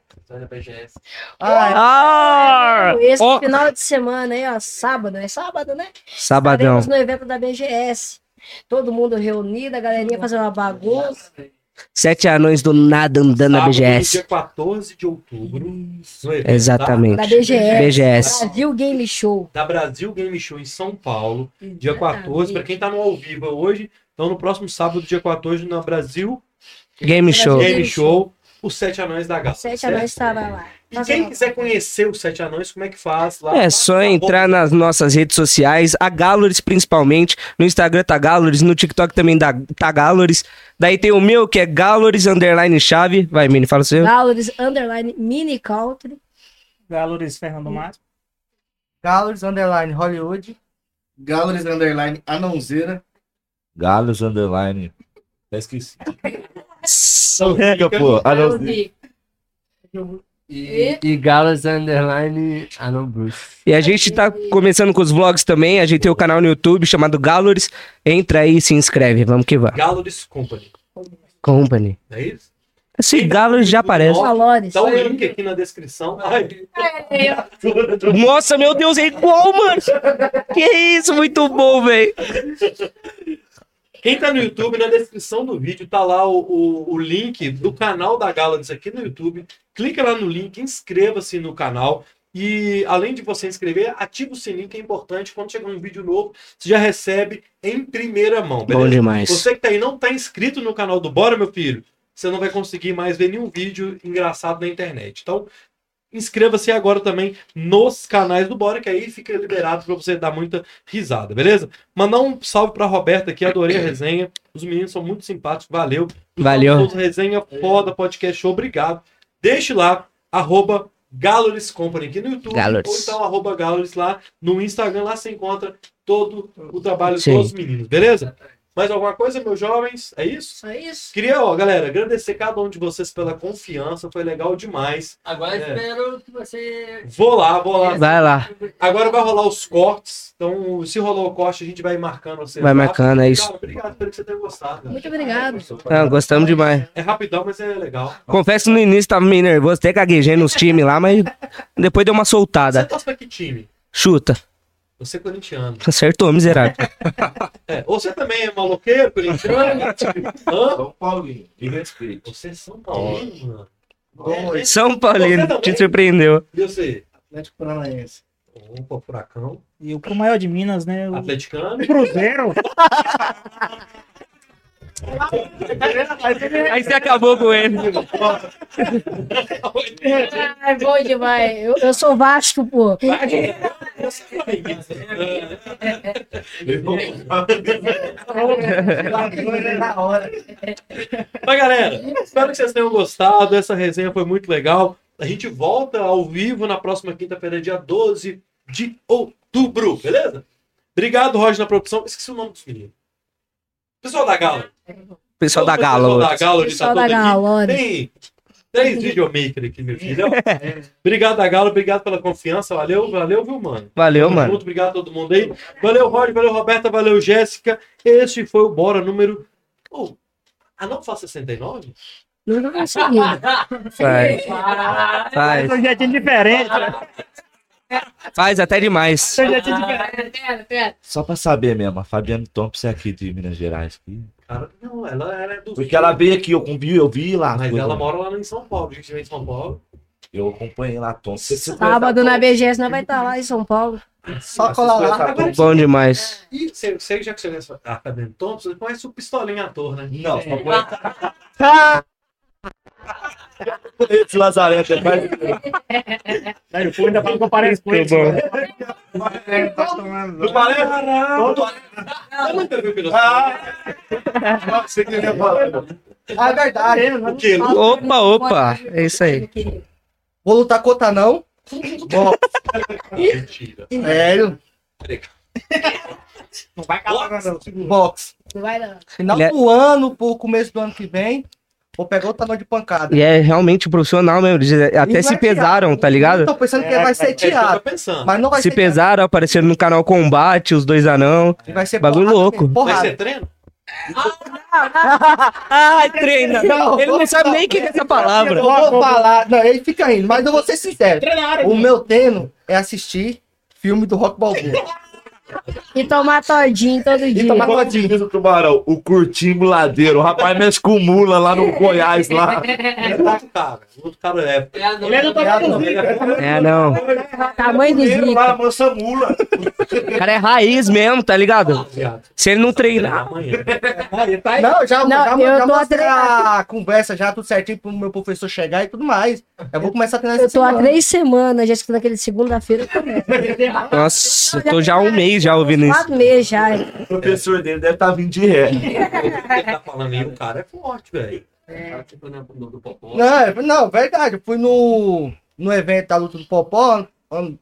Ah! Esse Ó. final de semana aí, ó, sábado. É sábado, né? Sabadão. Estaremos no evento da BGS. Todo mundo reunido, a galerinha fazendo uma bagunça. Sete anões do nada andando na Sábado, BGS. Dia 14 de outubro. no evento, Exatamente. Da BGS. BGS. Brasil Game Show. da Brasil Game Show em São Paulo, dia Exatamente. 14. Para quem tá no ao vivo hoje, então no próximo sábado, dia 14, na Brasil Game Show. Game Game Show, os Sete Anões da Gata. Sete certo? anões estava lá. E quem quiser conhecer os Sete Anões, como é que faz? Lá, É só entrar nas nossas redes sociais, a Galores principalmente. No Instagram tá Galores, no TikTok também dá, tá Galores. Daí tem o meu, que é Galores Underline Chave. Vai, Mini, fala o seu. Valores Underline Mini Country. Valores Fernando Márcio. Galleries Underline Hollywood. Galleries Underline Anãozeira. Galos Underline. Até esqueci. Então, Fica, pô. Não. E, e Galas Underline Anon Bruce. E a gente tá começando com os vlogs também. A gente tem o canal no YouTube chamado Galores. Entra aí e se inscreve. Vamos que vamos. Galleries Company. Company. É isso? Esse Galores já aparece. Valores. Tá o link aqui na descrição. Ai, Nossa, meu Deus, é igual, mano. Que isso, muito bom, velho. Quem tá no YouTube, na descrição do vídeo, tá lá o, o, o link do canal da Galleries aqui no YouTube. Clica lá no link, inscreva-se no canal. E além de você inscrever, ativa o sininho que é importante. Quando chegar um vídeo novo, você já recebe em primeira mão. Bom demais. Você que tá aí não tá inscrito no canal do Bora, meu filho, você não vai conseguir mais ver nenhum vídeo engraçado na internet. Então, inscreva-se agora também nos canais do Bora, que aí fica liberado para você dar muita risada, beleza? Mandar um salve pra Roberta aqui, adorei a resenha. Os meninos são muito simpáticos, valeu. Valeu. Resenha foda, podcast show, obrigado. Deixe lá, arroba Galleries Company aqui no YouTube, ou então arroba Galleries lá no Instagram, lá você encontra todo o trabalho Sim. dos meninos, beleza? Mais alguma coisa, meus jovens? É isso? Só isso. Queria, ó, galera, agradecer cada um de vocês pela confiança, foi legal demais. Agora É. espero que você. Vou lá, vou lá. Vai lá. Agora vai rolar os cortes, então se rolar o corte, a gente vai marcando você. Vai lá. marcando, é isso. Cara, obrigado, espero que você tenha gostado. Muito obrigado. Ah, gostamos demais. É rapidão, mas é legal. Confesso que no início tava meio nervoso, até gaguejei nos times lá, mas depois deu uma Você soltada. torce pra que time? Chuta. Você é corintiano. Acertou, miserável. É, você também é maloqueiro, corintiano? São Paulinho. Me respeite. Você é São Paulino, mano. É, São Paulino, te surpreendeu. E você? Atlético Paranaense. Opa, furacão. E o pro maior de Minas, né? O Atleticano. Cruzeiro. Aí você acabou com ele. Ai, bom demais. Eu, eu sou Vasco, pô. Mas galera, espero que vocês tenham gostado. Essa resenha foi muito legal. A gente volta ao vivo na próxima quinta-feira, dia 12 de outubro, beleza? Obrigado, Roger, na produção. Esqueci o nome dos meninos. Pessoal da Gala. Pessoal da Pessoal Galo. da Galo, Pessoal tá da todo aqui. Galo, Tem três videomakers aqui, meu filho. Obrigado da Galo, obrigado pela confiança. Valeu, valeu, viu, mano? Valeu, Tamo mano. junto, obrigado a todo mundo aí. Valeu, Roger, valeu, Roberta, valeu, Jéssica. Este foi o Bora número. Oh, ah, não faz 69? Não consegui. Faz. Faz. São jeitinho diferente. Faz até demais. São diferente. Pera, pera. Só pra saber mesmo, a Fabiana Thompson é aqui de Minas Gerais. aqui. Cara, não, ela, ela é do. Porque ela veio aqui, eu vi, eu vi lá. Mas ela mora lá em São Paulo. A gente vem em São Paulo. Eu acompanhei lá, Thompson. Você- você Sábado na conhece BGS nós vai estar lá em São Paulo. Só colar lá. A Bom demais. E você, você já que você conhece a Academia Thompson, você conhece o Pistolinha ator, né? Não, só conheço. Esse Lazarento, é mais- Aí o povo ainda fala que eu pareço com ele. Não parece? Você nunca viu o Pistolinha? Ah, você queria falar. Ah, é verdade. O quê? Opa, opa. É isso aí. Vou lutar contra não. Mentira. Sério. Não vai calar, não. Box. Não vai não. Final é- do ano, pro começo do ano que vem, vou pegar outra noite de pancada. E é realmente profissional mesmo. Eles até E se é pesaram, tá ligado? Tô pensando que É, vai ser É isso que eu tô teatro. pensando. Mas não vai Se ser pesaram, apareceram no canal Combate, os dois anão. teatro. Vai ser Bagulho porrada louco. mesmo, Vai Porrada. ser treino? Ai, treina. Não, Ele não sabe nem o que é essa palavra. Eu vou falar. Não, ele fica rindo, mas eu vou ser sincero. O meu treino é assistir filme do Rock Balboa. E tomar todinho todo E dia. tomar Como todinho. diz o tubarão, o curtinho muladeiro. O rapaz mexe com mula lá no Goiás lá. Outro cara. Outro cara é. Ele é do tamanho do Zica. É, não. Tamanho do Primeiro lá, Zica. mansa mula. O cara é raiz mesmo, tá ligado? Se ele não treinar. Amanhã. Não, já, Não, já, eu já tô mostrei a conversa já, tudo certinho pro meu professor chegar e tudo mais. Eu vou começar a treinar Eu essa tô há semana. três semaas já escutando aquele segunda-feira. Nossa, eu tô já há um mês já ouvindo isso. Quatro meses já. O professor dele deve estar vindo de ré. Ele tá falando aí, o cara é forte, velho. É. Não, é- não, verdade. Eu fui no, no evento da luta do Popó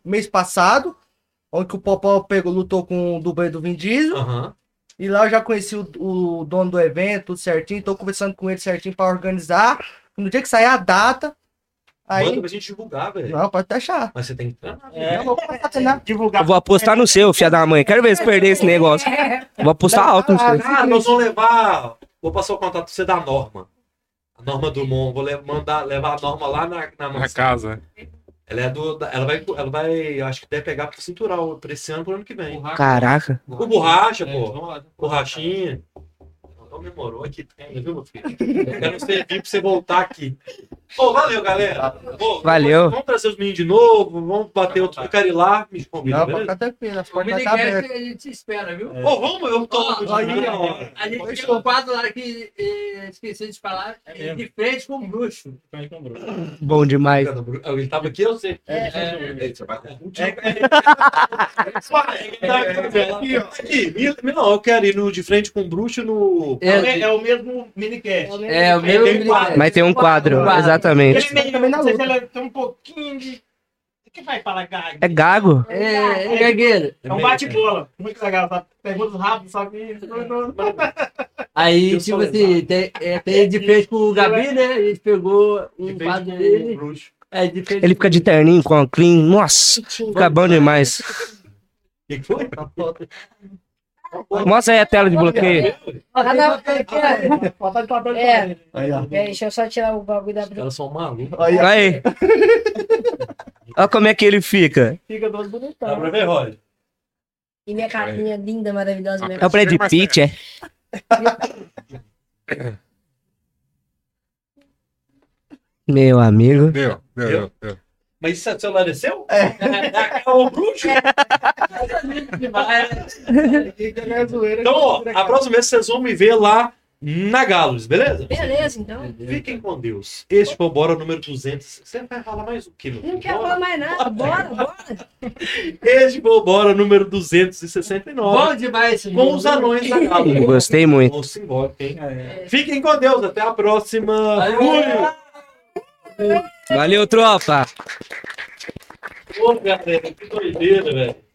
mês passado, onde o Popó pegou, lutou com o dublê do Vin Diesel. Aham. E lá eu já conheci o, o dono do evento, tudo certinho. Tô conversando com ele certinho pra organizar. No dia que sair a data, aí. Manda pra gente divulgar, velho. Não, pode deixar. Mas você tem que treinar. Eu vou treinar. Divulgar. Eu vou apostar no seu, filha da mãe. Quero ver se perder esse negócio. Vou apostar alto no seu. Ah, nós vamos levar. Vou passar o contato pra você da Norma. A Norma Drummond. Vou mandar, levar a Norma lá na, na Na casa. Ela é do. Ela vai, ela vai. Acho que deve pegar pro cintural pra esse ano pro ano que vem. Caraca. O borracha, É, pô. Borrachinha. Não demorou aqui, tem, viu, meu filho? Eu quero servir pra você voltar aqui. Pô, valeu, galera. Pô, Valeu. Vamos, trazer os meninos de novo, vamos bater outro. Eu quero ir lá, me convida, Não, beleza? ficar tranquilo, as portas Minicast abertas. a gente se espera, viu? Pô, vamos, eu tô Ó, aí, ó, ó. A gente tem um quadro lá que esqueci de falar, mesmo. de frente com o bruxo. Bom demais. Ele tava aqui, eu sei. Aqui, me- não, eu quero ir no de frente com o bruxo no. É, é o mesmo minicast. É, o Tem meu quadro. Mas tem um quadro, exatamente. Ele meio, Também na não sei se luta. ele tem um pouquinho de... O que vai falar gago? É gago? É, é gagueiro. É um bate-bola. Muito legal. Tá? Perguntas rápidas, só que... Aí, Eu tipo assim, tem, é, tem de frente com o Gabi, né? A gente pegou um quadro o dele. bruxo. É, de frente Ele fica de terninho com a clean. Nossa, fica bom demais. O que que foi? Mostra aí a tela de bloqueio. Ah, não, é, de papel de É. é, deixa eu só tirar o bagulho da Os caras são malucos. Aí, ó. Aí. Olha como é que ele fica. Fica todo Dá bonitão. pra ver, Roger? E minha carinha linda, maravilhosa. É o Brad Pitt, é? Meu amigo. Deu, deu, deu. deu. Mas isso é celular é seu? É. É o bruxo? Então, ó, a próxima vez vocês vão me ver lá na Galos, beleza? Beleza, então. Fiquem com Deus. Este foi o Bora número 200. Você vai falar mais o quê, meu Não quero Bora. falar mais nada. Bora, bora. Este foi o Bora número 269. Bom demais com os anões da Galos. Gostei muito. Ô, simbólico, hein? Fiquem com Deus. Até a próxima. Fui! Valeu, tropa! Ô, galera, que doideira, velho.